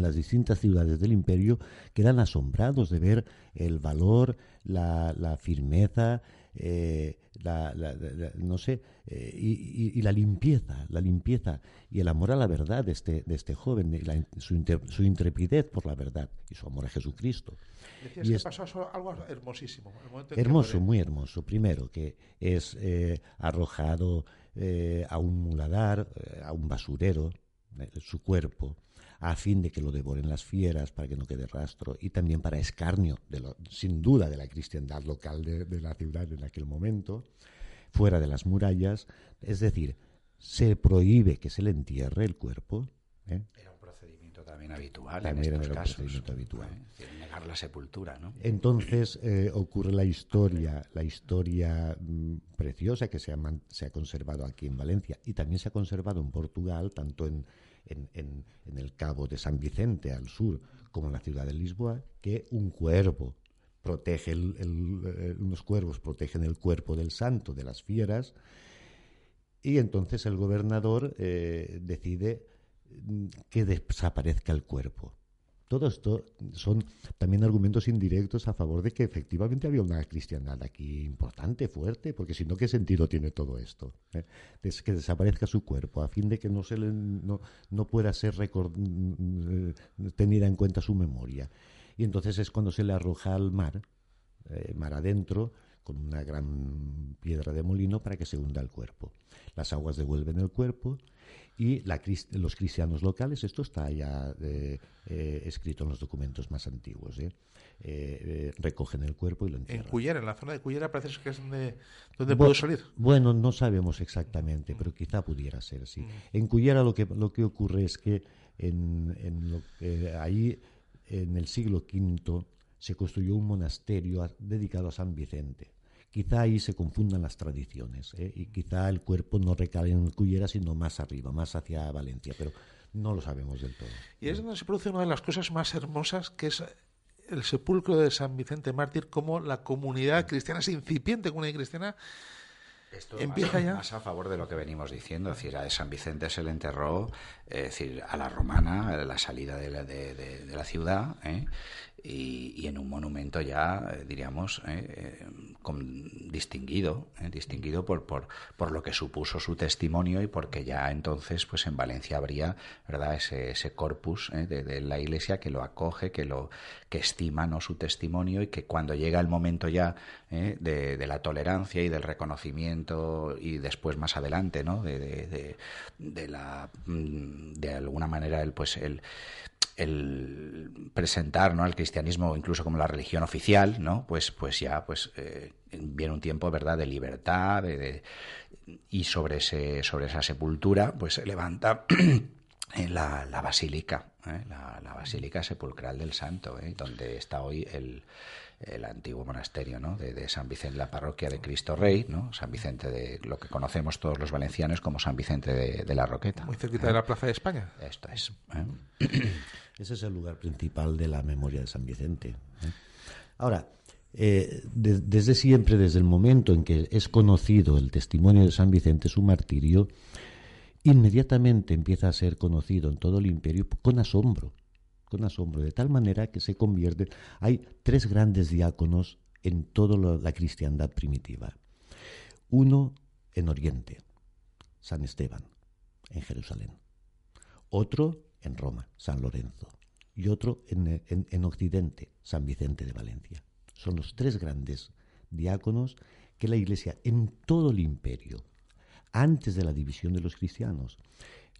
las distintas ciudades del imperio, quedan asombrados de ver el valor, la, firmeza, eh, la, no sé, eh, y, la limpieza, la limpieza y el amor a la verdad de este, de este joven, su, su, intrepidez por la verdad y su amor a Jesucristo. Decías que pasó algo hermosísimo. hermoso, muy hermoso. Primero, que es eh, arrojado a un muladar, a un basurero, eh, su cuerpo, a fin de que lo devoren las fieras, para que no quede rastro, y también para escarnio, de lo, sin duda, de la cristiandad local de, la ciudad en aquel momento, fuera de las murallas. Es decir, se prohíbe que se le entierre el cuerpo. ¿eh? Era un procedimiento también habitual en estos casos. habitual. negar la sepultura, ¿no? Entonces eh, ocurre la historia, la historia mm, preciosa que se ha, se ha conservado aquí en Valencia y también se ha conservado en Portugal, tanto en en, el cabo de San Vicente al sur como en la ciudad de Lisboa, que un cuervo protege eh, unos cuervos protegen el cuerpo del santo de las fieras y entonces el gobernador eh, decide mm, que desaparezca el cuerpo todo esto son también argumentos indirectos a favor de que efectivamente había una cristiandad aquí importante, fuerte, porque si no, ¿qué sentido tiene todo esto? ¿Eh? que desaparezca su cuerpo, a fin de que no, se le, no, no pueda ser mm, tenida en cuenta su memoria. Y entonces es cuando se le arroja al mar, eh, mar adentro, con una gran piedra de molino para que se hunda el cuerpo. Las aguas devuelven el cuerpo y los cristianos locales, esto está ya eh, eh, escrito en los documentos más antiguos, ¿eh? recogen el cuerpo y lo entierran. En Cuyera, en la zona de Cuyera parece que es donde, donde pudo salir. Bueno, no sabemos exactamente, pero quizá pudiera ser así. Mm. En Cuyera lo que, lo que ocurre es que en, en ahí, en el siglo V, se construyó un monasterio dedicado a San Vicente quizá ahí se confundan las tradiciones ¿eh? y quizá el cuerpo no recae en Cullera, sino más arriba, más hacia Valencia, pero no lo sabemos del todo. Y es donde se produce una de las cosas más hermosas, que es el sepulcro de San Vicente Mártir, como la comunidad cristiana, esa incipiente comunidad cristiana, esto empieza ya. Más a favor de lo que venimos diciendo, es decir, a San Vicente se le enterró, es decir, a la romana, la salida de la, de, la ciudad, ¿eh? y, en un monumento ya, eh, diríamos, eh, eh, distinguido, distinguido por, por, por, lo que supuso su testimonio y porque ya entonces, pues en Valencia habría, ¿verdad?, ese, ese corpus de, la Iglesia que lo acoge, que lo que estima ¿no? su testimonio y que cuando llega el momento ya de, de, la tolerancia y del reconocimiento y después más adelante, ¿no?, de, de, de la mm, de alguna manera el pues el el presentar ¿no? al cristianismo incluso como la religión oficial, ¿no? pues, pues ya pues, eh, viene un tiempo verdad de libertad y sobre, ese, sobre esa sepultura pues se levanta la, la basílica, ¿eh? la, la, basílica sepulcral del santo, ¿eh? donde está hoy el, el antiguo monasterio ¿no? de, San Vicente, la parroquia de Cristo Rey, ¿no? San Vicente de lo que conocemos todos los valencianos como San Vicente de, la Roqueta. Muy cerquita de la Plaza de España. Esto es. Ese es el lugar principal de la memoria de San Vicente. ¿eh? Ahora, eh, desde siempre, desde el momento en que es conocido el testimonio de San Vicente, su martirio, inmediatamente empieza a ser conocido en todo el imperio con asombro, con asombro, de tal manera que se convierte. Hay tres grandes diáconos en toda la cristiandad primitiva. Uno en Oriente, San Esteban, en Jerusalén. Otro en Roma, San Lorenzo, y otro en, Occidente, San Vicente de Valencia. Son los tres grandes diáconos que la Iglesia en todo el imperio, antes de la división de los cristianos,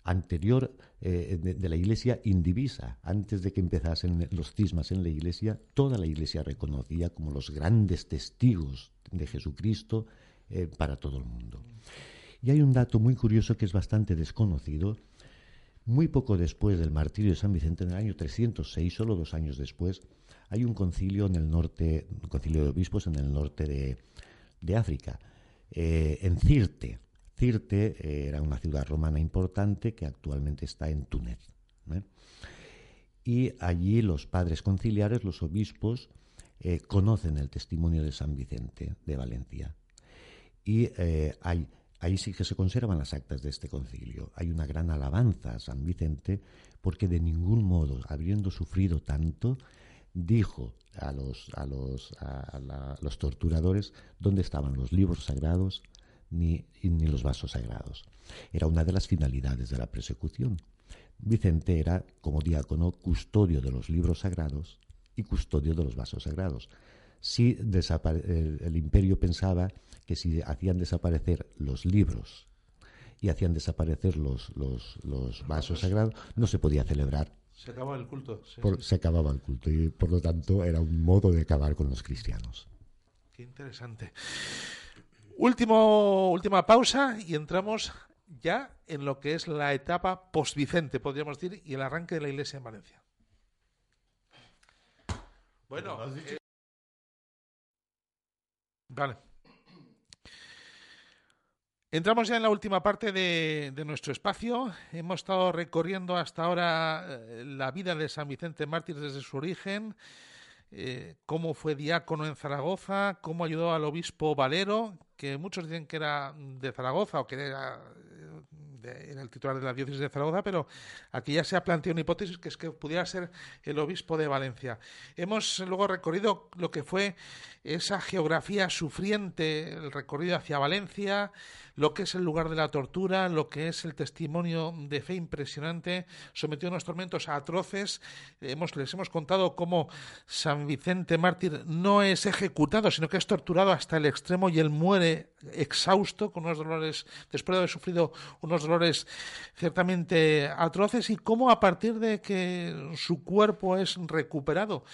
anterior eh, de, la Iglesia indivisa, antes de que empezasen los cismas en la Iglesia, toda la Iglesia reconocía como los grandes testigos de Jesucristo eh, para todo el mundo. Y hay un dato muy curioso que es bastante desconocido, muy poco después del martirio de San Vicente, en el año 306, solo dos años después, hay un concilio en el norte, un concilio de obispos en el norte de, África, eh, en Cirte. Cirte eh, era una ciudad romana importante que actualmente está en Túnez. ¿eh? Y allí los padres conciliares, los obispos, conocen el testimonio de San Vicente de Valencia. Y hay Ahí sí que se conservan las actas de este concilio. Hay una gran alabanza a San Vicente porque de ningún modo, habiendo sufrido tanto, dijo a los, a los, a los torturadores dónde estaban los libros sagrados ni, ni los vasos sagrados. Era una de las finalidades de la persecución. Vicente era, como diácono, custodio de los libros sagrados y custodio de los vasos sagrados. Si el imperio pensaba que si hacían desaparecer los libros y hacían desaparecer los, los, los vasos sagrados, no se podía celebrar. Se acababa el culto. Se acababa el culto y por lo tanto era un modo de acabar con los cristianos. Qué interesante. Último, última pausa y entramos ya en lo que es la etapa post-Vicente, podríamos decir, y el arranque de la iglesia en Valencia. Bueno, eh, vale. Entramos ya en la última parte de, nuestro espacio. Hemos estado recorriendo hasta ahora eh, la vida de San Vicente Mártir desde su origen, eh, cómo fue diácono en Zaragoza, cómo ayudó al obispo Valero, que muchos dicen que era de Zaragoza o que era en el titular de la diócesis de Zaragoza, pero aquí ya se ha planteado una hipótesis que es que pudiera ser el obispo de Valencia. Hemos luego recorrido lo que fue esa geografía sufriente, el recorrido hacia Valencia, lo que es el lugar de la tortura, lo que es el testimonio de fe impresionante, sometido a unos tormentos atroces. Hemos, les hemos contado cómo San Vicente Mártir no es ejecutado, sino que es torturado hasta el extremo y él muere exhausto, con unos dolores, después de haber sufrido unos dolores ciertamente atroces, y cómo a partir de que su cuerpo es recuperado,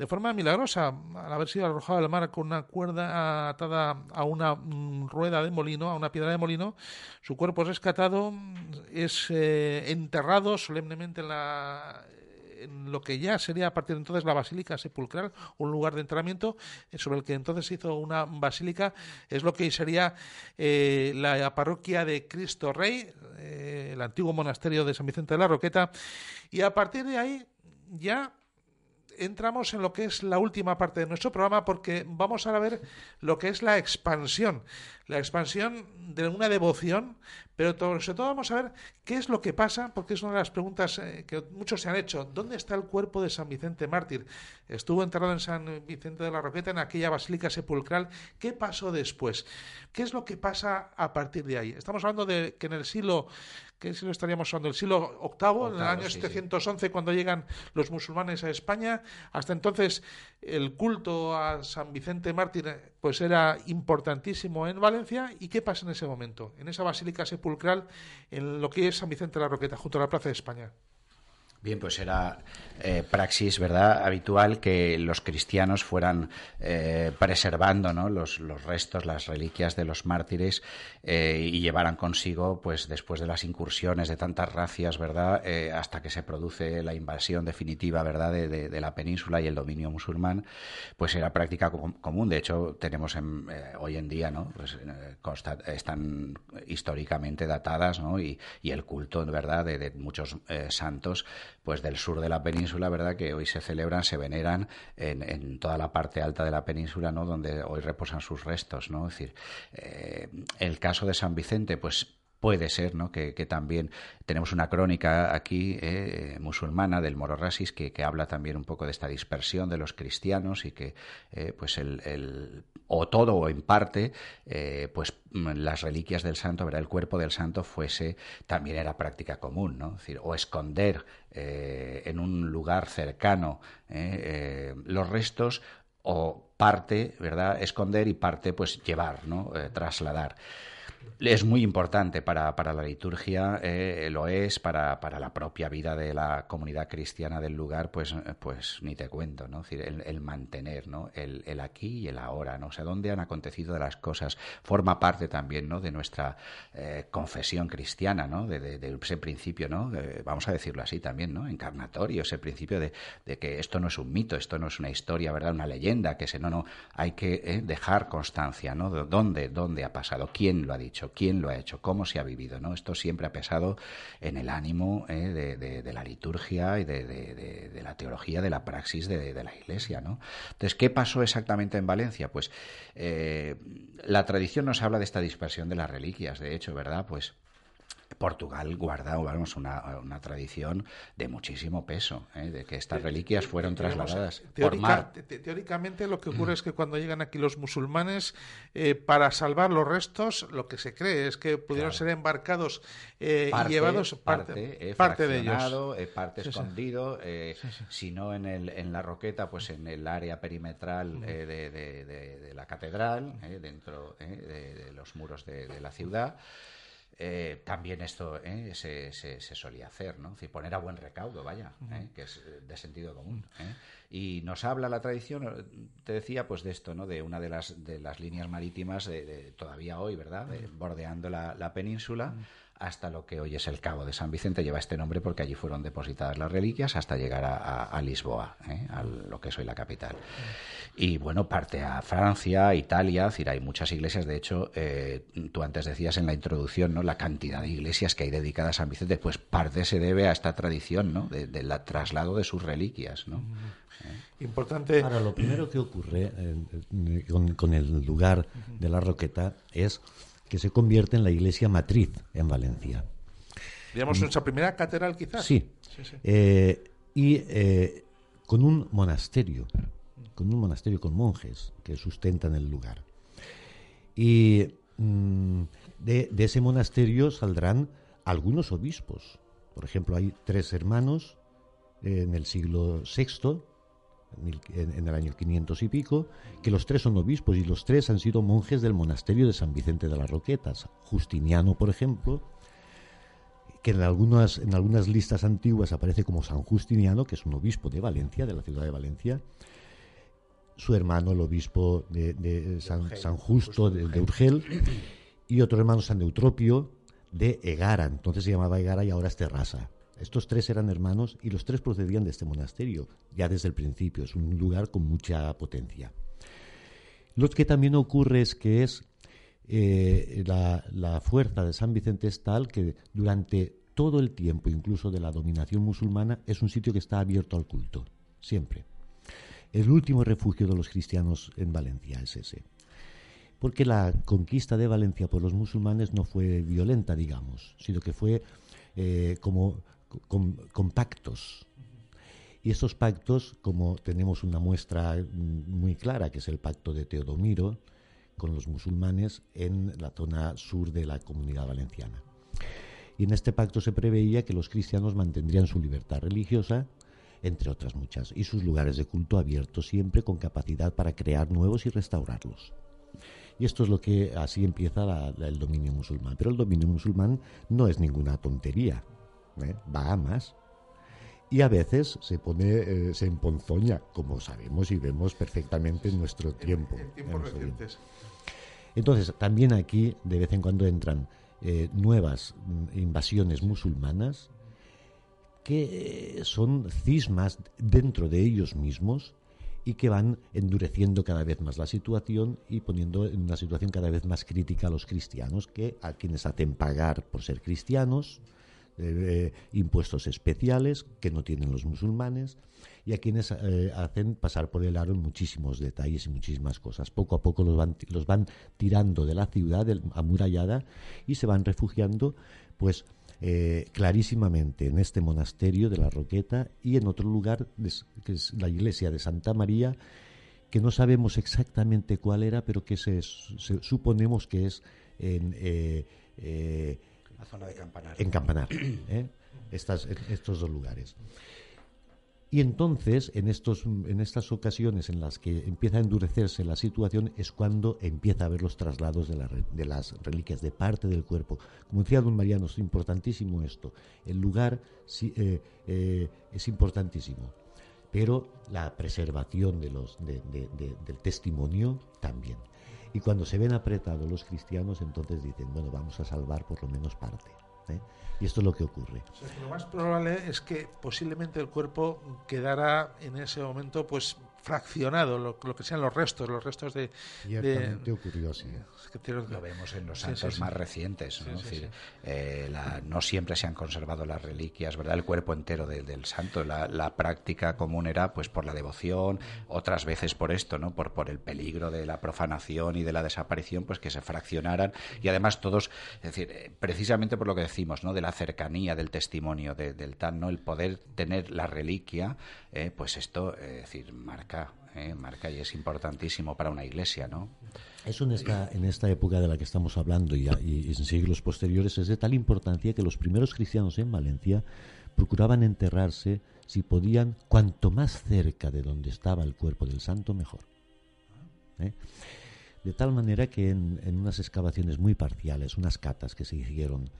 de forma milagrosa, al haber sido arrojado al mar con una cuerda atada a una mm, rueda de molino, a una piedra de molino, su cuerpo es rescatado, es eh, enterrado solemnemente en, la, en lo que ya sería a partir de entonces la Basílica Sepulcral, un lugar de enterramiento eh, sobre el que entonces se hizo una basílica, es lo que sería eh, la parroquia de Cristo Rey, el antiguo monasterio de San Vicente de la Roqueta, y a partir de ahí ya entramos en lo que es la última parte de nuestro programa porque vamos a ver lo que es la expansión, la expansión de una devoción, pero sobre todo vamos a ver qué es lo que pasa, porque es una de las preguntas eh, que muchos se han hecho. ¿Dónde está el cuerpo de San Vicente Mártir? Estuvo enterrado en San Vicente de la Roqueta, en aquella basílica sepulcral. ¿Qué pasó después? ¿Qué es lo que pasa a partir de ahí? Estamos hablando de que en el siglo ¿Qué siglo estaríamos hablando? El siglo VIII, en el año 711, cuando llegan los musulmanes a España. Hasta entonces, el culto a San Vicente Mártir pues era importantísimo en Valencia. ¿Y qué pasa en ese momento? En esa basílica sepulcral, en lo que es San Vicente de la Roqueta, junto a la Plaza de España. Bien, pues era eh, praxis, ¿verdad?, habitual que los cristianos fueran eh, preservando ¿no? los, restos, las reliquias de los mártires eh, y llevaran consigo, pues después de las incursiones de tantas racias, ¿verdad?, hasta que se produce la invasión definitiva, ¿verdad?, de, de, la península y el dominio musulmán, pues era práctica común. De hecho, tenemos hoy en día, ¿no?, pues están históricamente datadas, ¿no?, y, y el culto, ¿verdad?, de muchos santos pues del sur de la península, ¿verdad? Que hoy se celebran, se veneran en, en toda la parte alta de la península, ¿no? Donde hoy reposan sus restos, ¿no? Es decir, eh, el caso de San Vicente, pues puede ser ¿no? que, también tenemos una crónica aquí eh, musulmana del Moro Rasis que, habla también un poco de esta dispersión de los cristianos y que eh, pues el, o todo o en parte pues las reliquias del santo, ¿verdad? el cuerpo del santo fuese también era práctica común, ¿no? decir, o esconder en un lugar cercano los restos o parte, ¿verdad? Esconder y parte, pues llevar, ¿no? trasladar es muy importante para, para la liturgia, eh, lo es para, para, la propia vida de la comunidad cristiana del lugar, pues, pues ni te cuento, ¿no? el, mantener, ¿no? El, el, aquí y el ahora, ¿no? O sea, dónde han acontecido las cosas. Forma parte también, ¿no? De nuestra eh, confesión cristiana, ¿no? De, de, ese principio, ¿no? vamos a decirlo así también, ¿no? Encarnatorio, ese principio de, de, que esto no es un mito, esto no es una historia, ¿verdad? Una leyenda, que se, no, no, hay que eh, dejar constancia, ¿no? ¿Dónde, ¿Dónde ha pasado? ¿Quién lo ha dicho? Quién lo ha hecho, cómo se ha vivido. ¿no? Esto siempre ha pesado en el ánimo eh, de, la liturgia y de, la teología, de la praxis de, la Iglesia. ¿no? Entonces, ¿qué pasó exactamente en Valencia? Pues eh, la tradición nos habla de esta dispersión de las reliquias, de hecho, ¿verdad? Pues Portugal guarda una, tradición de muchísimo peso, ¿eh? de que estas reliquias fueron trasladadas por mar. Teóricamente lo que ocurre es que cuando llegan aquí los musulmanes, eh, para salvar los restos, lo que se cree es que pudieron ser embarcados eh, y llevados parte, parte, de ellos. parte escondido, si no en, el, en la roqueta, pues en el área perimetral de, de, la catedral, dentro de, los muros de la ciudad. Eh, también esto eh, se, se, solía hacer, ¿no? Es poner a buen recaudo, vaya, ¿eh? que es de sentido común. Y nos habla la tradición, te decía, pues de esto, ¿no? De una de las, de las líneas marítimas de, todavía hoy, ¿verdad? bordeando la, la península hasta lo que hoy es el Cabo de San Vicente. Lleva este nombre porque allí fueron depositadas las reliquias hasta llegar a, Lisboa, ¿eh? a lo que es hoy la capital. Y bueno, parte a Francia, Italia, es decir, hay muchas iglesias. De hecho, eh, tú antes decías en la introducción, ¿no? La cantidad de iglesias que hay dedicadas a San Vicente, pues parte se debe a esta tradición, ¿no? Del traslado de sus reliquias, ¿no? ¿Eh? Importante. Ahora, lo primero que ocurre con, con, el lugar de la Roqueta es que se convierte en la iglesia matriz en Valencia. Digamos, nuestra primera catedral quizás. Sí. Eh, y eh, con un monasterio, con un monasterio con monjes que sustentan el lugar. Y mm, de, ese monasterio saldrán algunos obispos. Por ejemplo, hay tres hermanos en el siglo VI en, el año 500 y pico, que los tres son obispos y los tres han sido monjes del monasterio de San Vicente de las Roquetas. Justiniano, por ejemplo, que en algunas, en algunas listas antiguas aparece como San Justiniano, que es un obispo de Valencia, de la ciudad de Valencia, su hermano, el obispo de, San, Justo de, Urgel, y otro hermano, San Eutropio, de Egara, entonces se llamaba Egara y ahora es Terrasa. Estos tres eran hermanos y los tres procedían de este monasterio, ya desde el principio. Es un lugar con mucha potencia. Lo que también ocurre es que es eh, la, fuerza de San Vicente es tal que durante todo el tiempo, incluso de la dominación musulmana, es un sitio que está abierto al culto, siempre. El último refugio de los cristianos en Valencia es ese. Porque la conquista de Valencia por los musulmanes no fue violenta, digamos, sino que fue eh, como con, pactos. Y estos pactos, como tenemos una muestra muy clara, que es el pacto de Teodomiro con los musulmanes en la zona sur de la comunidad valenciana. Y en este pacto se preveía que los cristianos mantendrían su libertad religiosa, entre otras muchas, y sus lugares de culto abiertos siempre con capacidad para crear nuevos y restaurarlos. Y esto es lo que así empieza el dominio musulmán. Pero el dominio musulmán no es ninguna tontería. ¿Eh? va a más. Y a veces se pone, eh, se emponzoña, como sabemos y vemos perfectamente en nuestro tiempo. Entonces, también aquí de vez en cuando entran eh, nuevas mm, invasiones musulmanas que son cismas dentro de ellos mismos y que van endureciendo cada vez más la situación y poniendo en una situación cada vez más crítica a los cristianos, que a quienes hacen pagar por ser cristianos, eh, impuestos especiales que no tienen los musulmanes y a quienes eh, hacen pasar por el aro en muchísimos detalles y muchísimas cosas. Poco a poco los van, tirando de la ciudad amurallada y se van refugiando, pues eh, clarísimamente en este monasterio de la Roqueta y en otro lugar, que es la iglesia de Santa María, que no sabemos exactamente cuál era, pero que se, suponemos que es en zona de Campanar. En Campanar, ¿eh? Estas, estos dos lugares. Y entonces, en, estos, en estas ocasiones en las que empieza a endurecerse la situación, es cuando empieza a haber los traslados de, de las reliquias de parte del cuerpo. Como decía don Mariano, es importantísimo esto. El lugar eh, eh, es importantísimo, pero la preservación de los, del testimonio también. Y cuando se ven apretados los cristianos, entonces dicen, bueno, vamos a salvar por lo menos parte. ¿eh? Y esto es lo que ocurre. lo más probable es que posiblemente el cuerpo quedara en ese momento pues fraccionado, lo, que sean los restos, los restos de... Ciertamente ocurrió así. Lo vemos en los santos más recientes, ¿no? Eh, no siempre se han conservado las reliquias, ¿verdad? El cuerpo entero del santo. La, práctica común era pues por la devoción, otras veces por esto, ¿no? Por, por el peligro de la profanación y de la desaparición, pues que se fraccionaran y además todos, es decir, eh, precisamente por lo que decimos, ¿no? De la cercanía, del testimonio del tal, ¿no? El poder tener la reliquia, eh, pues esto, es decir, marca ¿eh? marca, y es importantísimo para una iglesia, ¿no? Eso en esta, en esta época de la que estamos hablando y, en siglos posteriores es de tal importancia que los primeros cristianos en Valencia procuraban enterrarse, si podían, cuanto más cerca de donde estaba el cuerpo del santo, mejor. ¿eh? De tal manera que en, unas excavaciones muy parciales, unas catas que se hicieron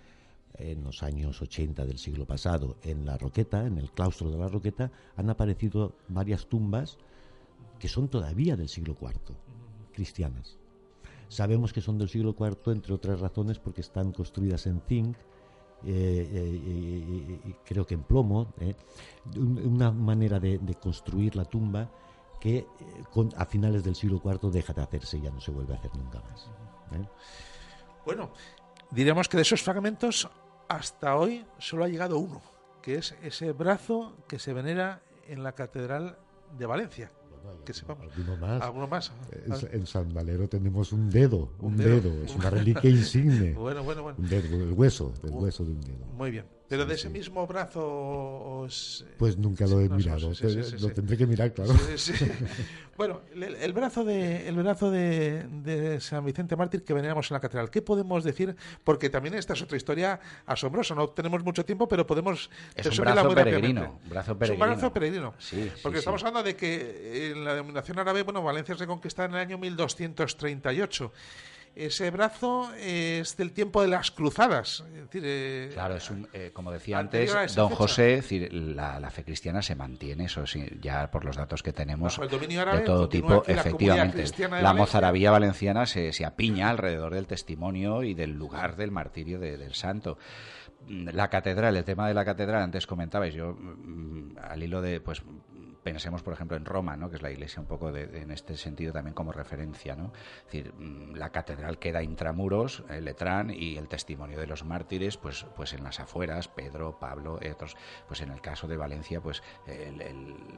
en los años 80 del siglo pasado en la Roqueta, en el claustro de la Roqueta, han aparecido varias tumbas que son todavía del siglo IV, cristianas. Sabemos que son del siglo IV, entre otras razones, porque están construidas en zinc, eh, eh, creo que en plomo, eh, una manera de, construir la tumba que a finales del siglo IV deja de hacerse y ya no se vuelve a hacer nunca más. Bueno, diremos que de esos fragmentos hasta hoy solo ha llegado uno, que es ese brazo que se venera en la Catedral de Valencia que sepamos. ¿Alguno más? En, San Valero tenemos un dedo, un, dedo, es una reliquia insigne. bueno, bueno, bueno. Un dedo, el hueso, el hueso de un dedo. Muy bien. Pero de ese mismo brazo Pues nunca lo he mirado, lo tendré que mirar, claro. bueno, el, brazo de el brazo de, San Vicente Mártir que veníamos en la catedral, ¿qué podemos decir? Porque también esta es otra historia asombrosa, no tenemos mucho tiempo, pero podemos es un brazo peregrino, brazo peregrino. Es un brazo peregrino. porque estamos hablando de que en la denominación árabe, bueno, Valencia se conquista en el año 1238 ese brazo es del tiempo de las cruzadas. Eh, claro, es eh, como decía antes, don José, la, fe cristiana se mantiene, eso sí, ya por los datos que tenemos de todo tipo, efectivamente. La, mozarabía valenciana se, se, apiña alrededor del testimonio y del lugar del martirio del santo la catedral, el tema de la catedral, antes comentabais, yo mm, al hilo de, pues pensemos, por ejemplo, en Roma, ¿no? que es la iglesia un poco de, en este sentido también como referencia. ¿no? Es decir, mm, la catedral queda intramuros, el Letrán, y el testimonio de los mártires, pues, pues en las afueras, Pedro, Pablo, otros. Pues en el caso de Valencia, pues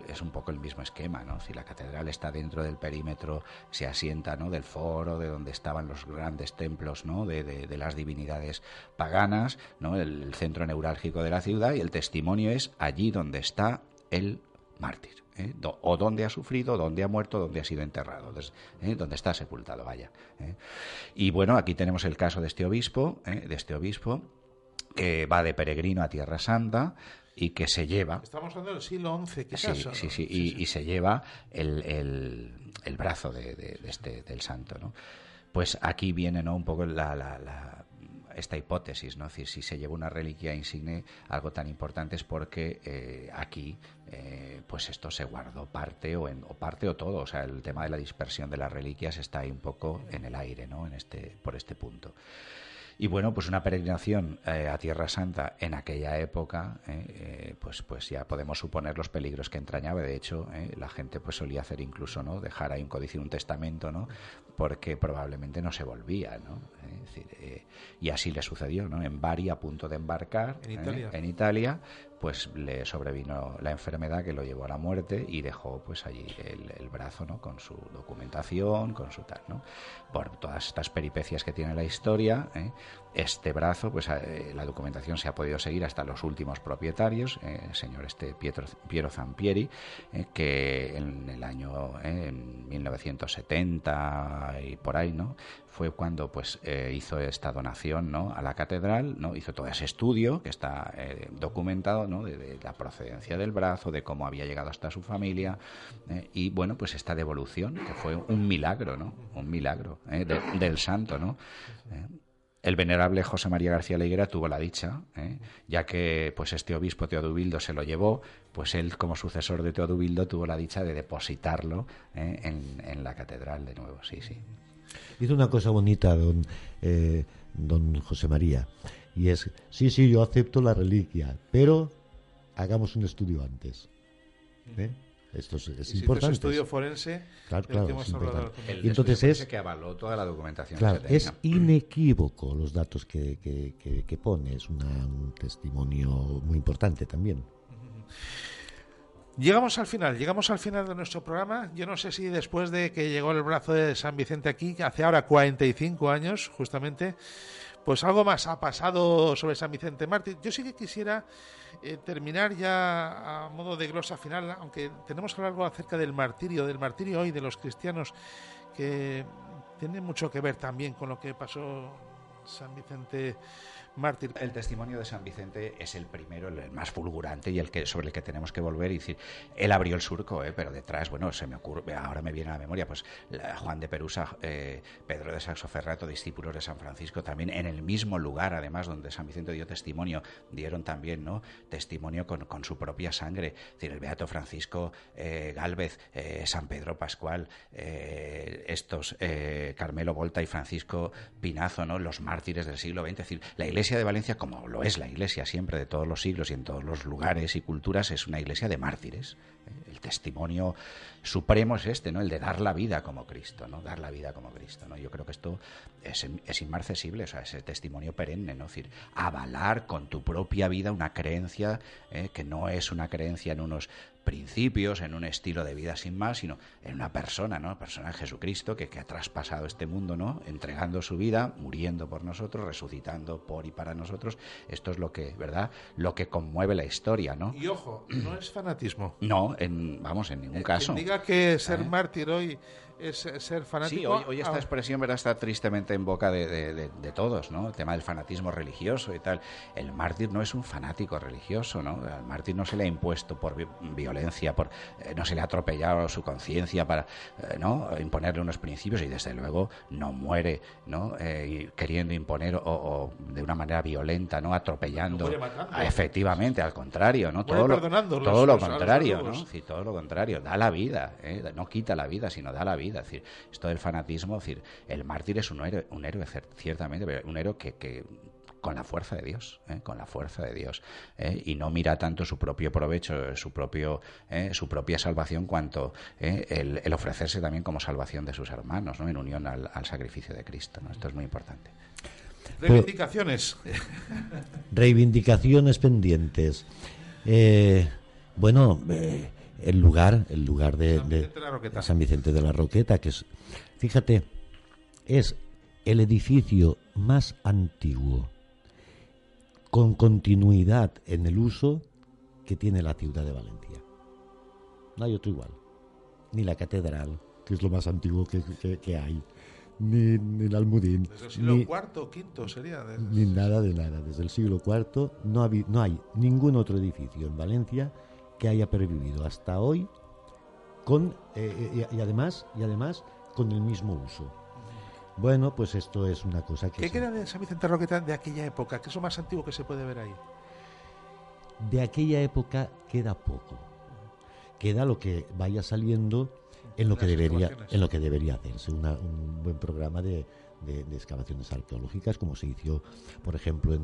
es un poco el mismo esquema. ¿no? Si la catedral está dentro del perímetro, se asienta ¿no? del foro, de donde estaban los grandes templos ¿no? de, de las divinidades paganas, ¿no? el centro neurálgico de la ciudad, y el testimonio es allí donde está el mártir. ¿eh? o dónde ha sufrido, dónde ha muerto, dónde ha sido enterrado, ¿eh? donde está sepultado, vaya. ¿eh? Y bueno, aquí tenemos el caso de este obispo, de este obispo que va de peregrino a Tierra Santa y que se lleva. Estamos hablando del siglo XI, quizás. Sí, sí, sí, y, se lleva el, el, brazo de, este, del santo, ¿no? Pues aquí viene ¿no? un poco la, la esta hipótesis, ¿no? Es decir, si se lleva una reliquia insigne, algo tan importante es porque eh, aquí, eh, pues esto se guardó parte o, en, o parte o todo, o sea, el tema de la dispersión de las reliquias está ahí un poco en el aire, ¿no? En este, por este punto. Y bueno, pues una peregrinación eh, a Tierra Santa en aquella época, eh, eh, pues, pues ya podemos suponer los peligros que entrañaba. De hecho, la gente pues solía hacer incluso, ¿no? Dejar ahí un códice, un testamento, ¿no? Porque probablemente no se volvía, ¿no? y así le sucedió, ¿no? En Bari, a punto de embarcar en Italia, pues le sobrevino la enfermedad que lo llevó a la muerte y dejó pues allí el, brazo, ¿no? Con su documentación, con su tal, ¿no? Por todas estas peripecias que tiene la historia, este brazo, pues eh, la documentación se ha podido seguir hasta los últimos propietarios, eh, el señor este Pietro, Piero Zampieri, eh, que en el año en 1970 y por ahí, ¿no? Fue cuando pues hizo esta donación, ¿no? A la catedral, ¿no? Hizo todo ese estudio que está documentado, ¿no? De, la procedencia del brazo, de cómo había llegado hasta su familia y bueno, pues esta devolución que fue un milagro, ¿no? Un milagro del santo, ¿no? El venerable José María García Leiguera tuvo la dicha, ¿eh? ya que pues este obispo Teodubildo se lo llevó, pues él como sucesor de Teodubildo tuvo la dicha de depositarlo ¿eh? en, la catedral de nuevo, sí, sí. Hizo una cosa bonita don, eh, don José María, y es, sí, sí, yo acepto la reliquia, pero hagamos un estudio antes. Esto es, importante. estudio forense. Claro, claro. y entonces es que avaló toda la documentación. Claro, es inequívoco los datos que, que, pone. Es un testimonio muy importante también. Llegamos al final, llegamos al final de nuestro programa. Yo no sé si después de que llegó el brazo de San Vicente aquí, hace ahora 45 años, justamente, pues algo más ha pasado sobre San Vicente Mártir. Yo sí que quisiera eh, terminar ya a modo de glosa final, aunque tenemos que hablar algo acerca del martirio, del martirio hoy de los cristianos, que tiene mucho que ver también con lo que pasó San Vicente mártir. El testimonio de San Vicente es el primero, el más fulgurante y el que sobre el que tenemos que volver y decir, él abrió el surco, ¿eh? pero detrás, bueno, se me ocurre, ahora me viene a la memoria, pues Juan de Perusa, eh, Pedro de Saxoferrato, discípulos de San Francisco, también en el mismo lugar, además, donde San Vicente dio testimonio, dieron también, ¿no? Testimonio con, con su propia sangre, es decir, el Beato Francisco eh, Gálvez, eh, San Pedro Pascual, estos Carmelo Volta y Francisco Pinazo, ¿no? Los mártires del siglo XX, decir, la Iglesia Iglesia de Valencia, como lo es la Iglesia siempre de todos los siglos y en todos los lugares y culturas, es una iglesia de mártires. ¿eh? El testimonio supremo es este, ¿no? El de dar la vida como Cristo, ¿no? Dar la vida como Cristo, ¿no? Yo creo que esto es, es inmarcesible, o sea, ese testimonio perenne, ¿no? Es decir, avalar con tu propia vida una creencia ¿eh? que no es una creencia en unos principios, en un estilo de vida sin más, sino en una persona, ¿no? Persona de Jesucristo que, que, ha traspasado este mundo, ¿no? Entregando su vida, muriendo por nosotros, resucitando por y para nosotros. Esto es lo que, ¿verdad? Lo que conmueve la historia, ¿no? Y ojo, no es fanatismo. No, en, vamos, en ningún caso. diga que ser ¿Eh? mártir hoy es ser fanático. Sí, hoy, esta ah. expresión ¿verdad? está tristemente en boca de, todos, ¿no? El tema del fanatismo religioso y tal. El mártir no es un fanático religioso, ¿no? Al mártir no se le ha impuesto por violencia, por eh, no se le ha atropellado su conciencia para eh, ¿no? imponerle unos principios y desde luego no muere, ¿no? Eh, queriendo imponer o, de una manera violenta, ¿no? Atropellando. efectivamente, al contrario, ¿no? Todo lo, todo lo contrario, ¿no? Sí, todo lo contrario. Da la vida, no quita la vida, sino da la vida decir, esto del fanatismo, decir, el mártir es un héroe, un héroe ciertamente, pero un héroe que, con la fuerza de Dios, ¿eh? con la fuerza de Dios, ¿eh? y no mira tanto su propio provecho, su propio, ¿eh? su propia salvación, cuanto el, ofrecerse también como salvación de sus hermanos, ¿no? en unión al, sacrificio de Cristo. ¿no? Esto es muy importante. Reivindicaciones. reivindicaciones pendientes. bueno el lugar, el lugar de, San Vicente de la Roqueta, que es, fíjate, es el edificio más antiguo con continuidad en el uso que tiene la ciudad de Valencia. No hay otro igual. Ni la catedral, que es lo más antiguo que, hay, ni, el Almudín. Desde el siglo ni, IV, sería. Ni nada de nada. Desde el siglo IV no, no hay ningún otro edificio en Valencia que haya pervivido hasta hoy con eh, y, además y además con el mismo uso. Bueno, pues esto es una cosa que... ¿Qué queda de San Vicente Roqueta de aquella época? ¿Qué es lo más antiguo que se puede ver ahí? De aquella época queda poco. Queda lo que vaya saliendo en lo que debería en lo que debería hacerse un buen programa de, excavaciones arqueológicas como se hizo por ejemplo en,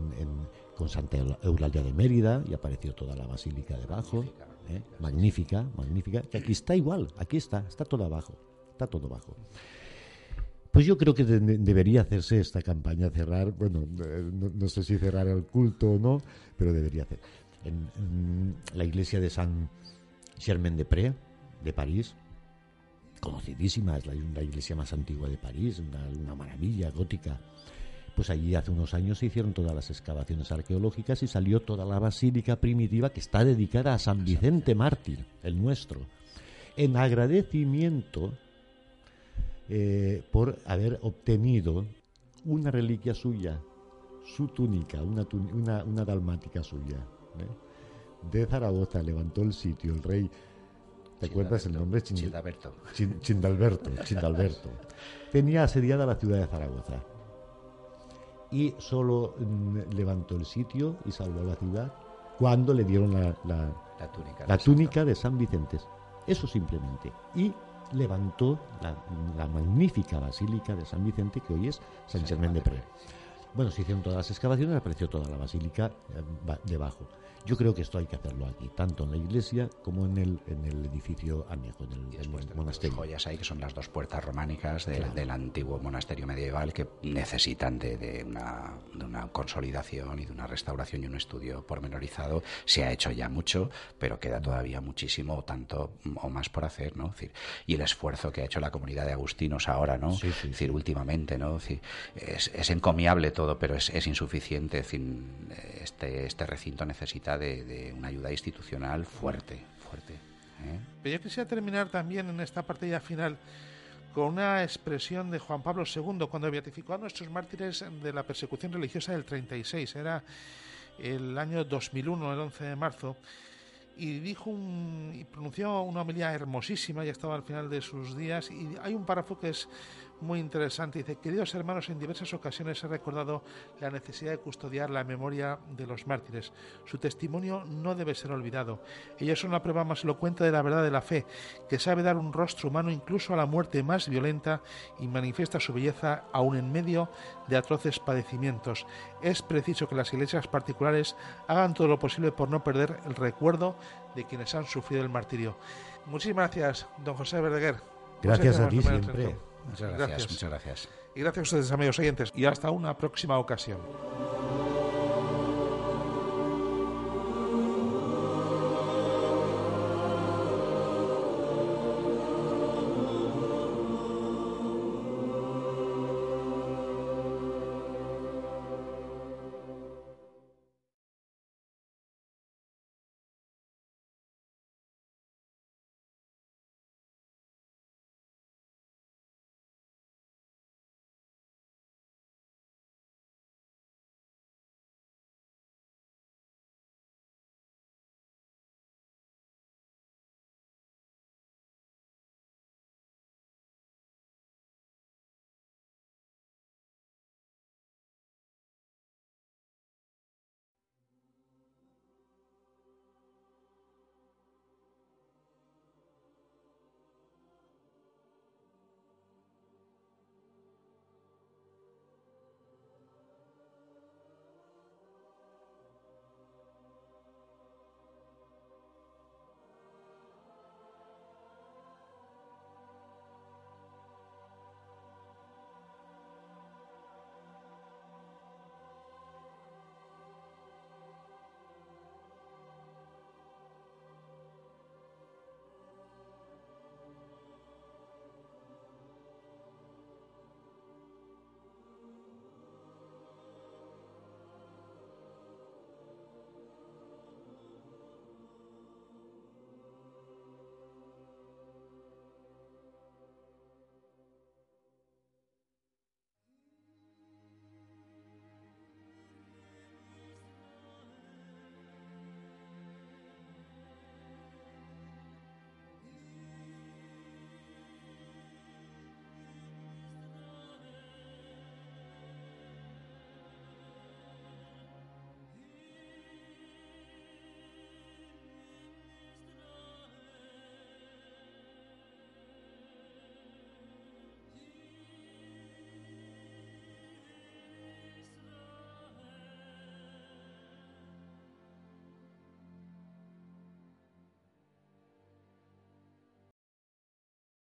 con Santa Eulalia de Mérida y apareció toda la basílica debajo ¿eh? magnífica, magnífica, que aquí está igual, aquí está, está todo abajo, está todo. Pues yo creo que debería hacerse esta campaña, cerrar, bueno, eh, no, sé si cerrar el culto o no, pero debería hacer. En, la iglesia de San Germain de París, conocidísima, es la, iglesia más antigua de París, una maravilla gótica pues allí hace unos años se hicieron todas las excavaciones arqueológicas y salió toda la basílica primitiva que está dedicada a San Vicente Mártir, el nuestro, en agradecimiento eh, por haber obtenido una reliquia suya, su túnica, una, una, dalmática suya. ¿eh? De Zaragoza levantó el sitio el rey ¿Te acuerdas el nombre? Chindalberto. Chindalberto. Chindalberto. Tenía asediada la ciudad de Zaragoza y solo mm, levantó el sitio y salvó la ciudad cuando le dieron la, la, túnica, de San Vicente. Eso simplemente. Y levantó la, magnífica basílica de San Vicente que hoy es San Germán de Pré. Bueno, se hicieron todas las excavaciones, apareció toda la basílica eh, debajo. Yo creo que esto hay que hacerlo aquí, tanto en la iglesia como en el, en el edificio anejo, en el, monasterio. joyas ahí, que son las dos puertas románicas del, antiguo monasterio medieval, que necesitan de, una, de, una, consolidación y de una restauración y un estudio pormenorizado. Se ha hecho ya mucho, pero queda todavía muchísimo, tanto o más por hacer, ¿no? y el esfuerzo que ha hecho la comunidad de agustinos ahora, ¿no? decir, últimamente, ¿no? es, es, encomiable todo, pero es, es insuficiente. este, este recinto necesita de, una ayuda institucional fuerte, fuerte. ¿eh? Pero yo quisiera terminar también en esta parte ya final con una expresión de Juan Pablo II cuando beatificó a nuestros mártires de la persecución religiosa del 36. Era el año 2001, el 11 de marzo y dijo un, y pronunció una homilía hermosísima, ya estaba al final de sus días, y hay un párrafo que es muy interesante. Dice, queridos hermanos, en diversas ocasiones he recordado la necesidad de custodiar la memoria de los mártires. Su testimonio no debe ser olvidado. Ellos son la prueba más elocuente de la verdad de la fe, que sabe dar un rostro humano incluso a la muerte más violenta y manifiesta su belleza aún en medio de atroces padecimientos. Es preciso que las iglesias particulares hagan todo lo posible por no perder el recuerdo de quienes han sufrido el martirio. Muchísimas gracias, don José Verdeguer. Gracias a ti siempre. Muchas gracias, muchas gracias. Y gracias a ustedes, amigos oyentes. Y hasta una próxima ocasión.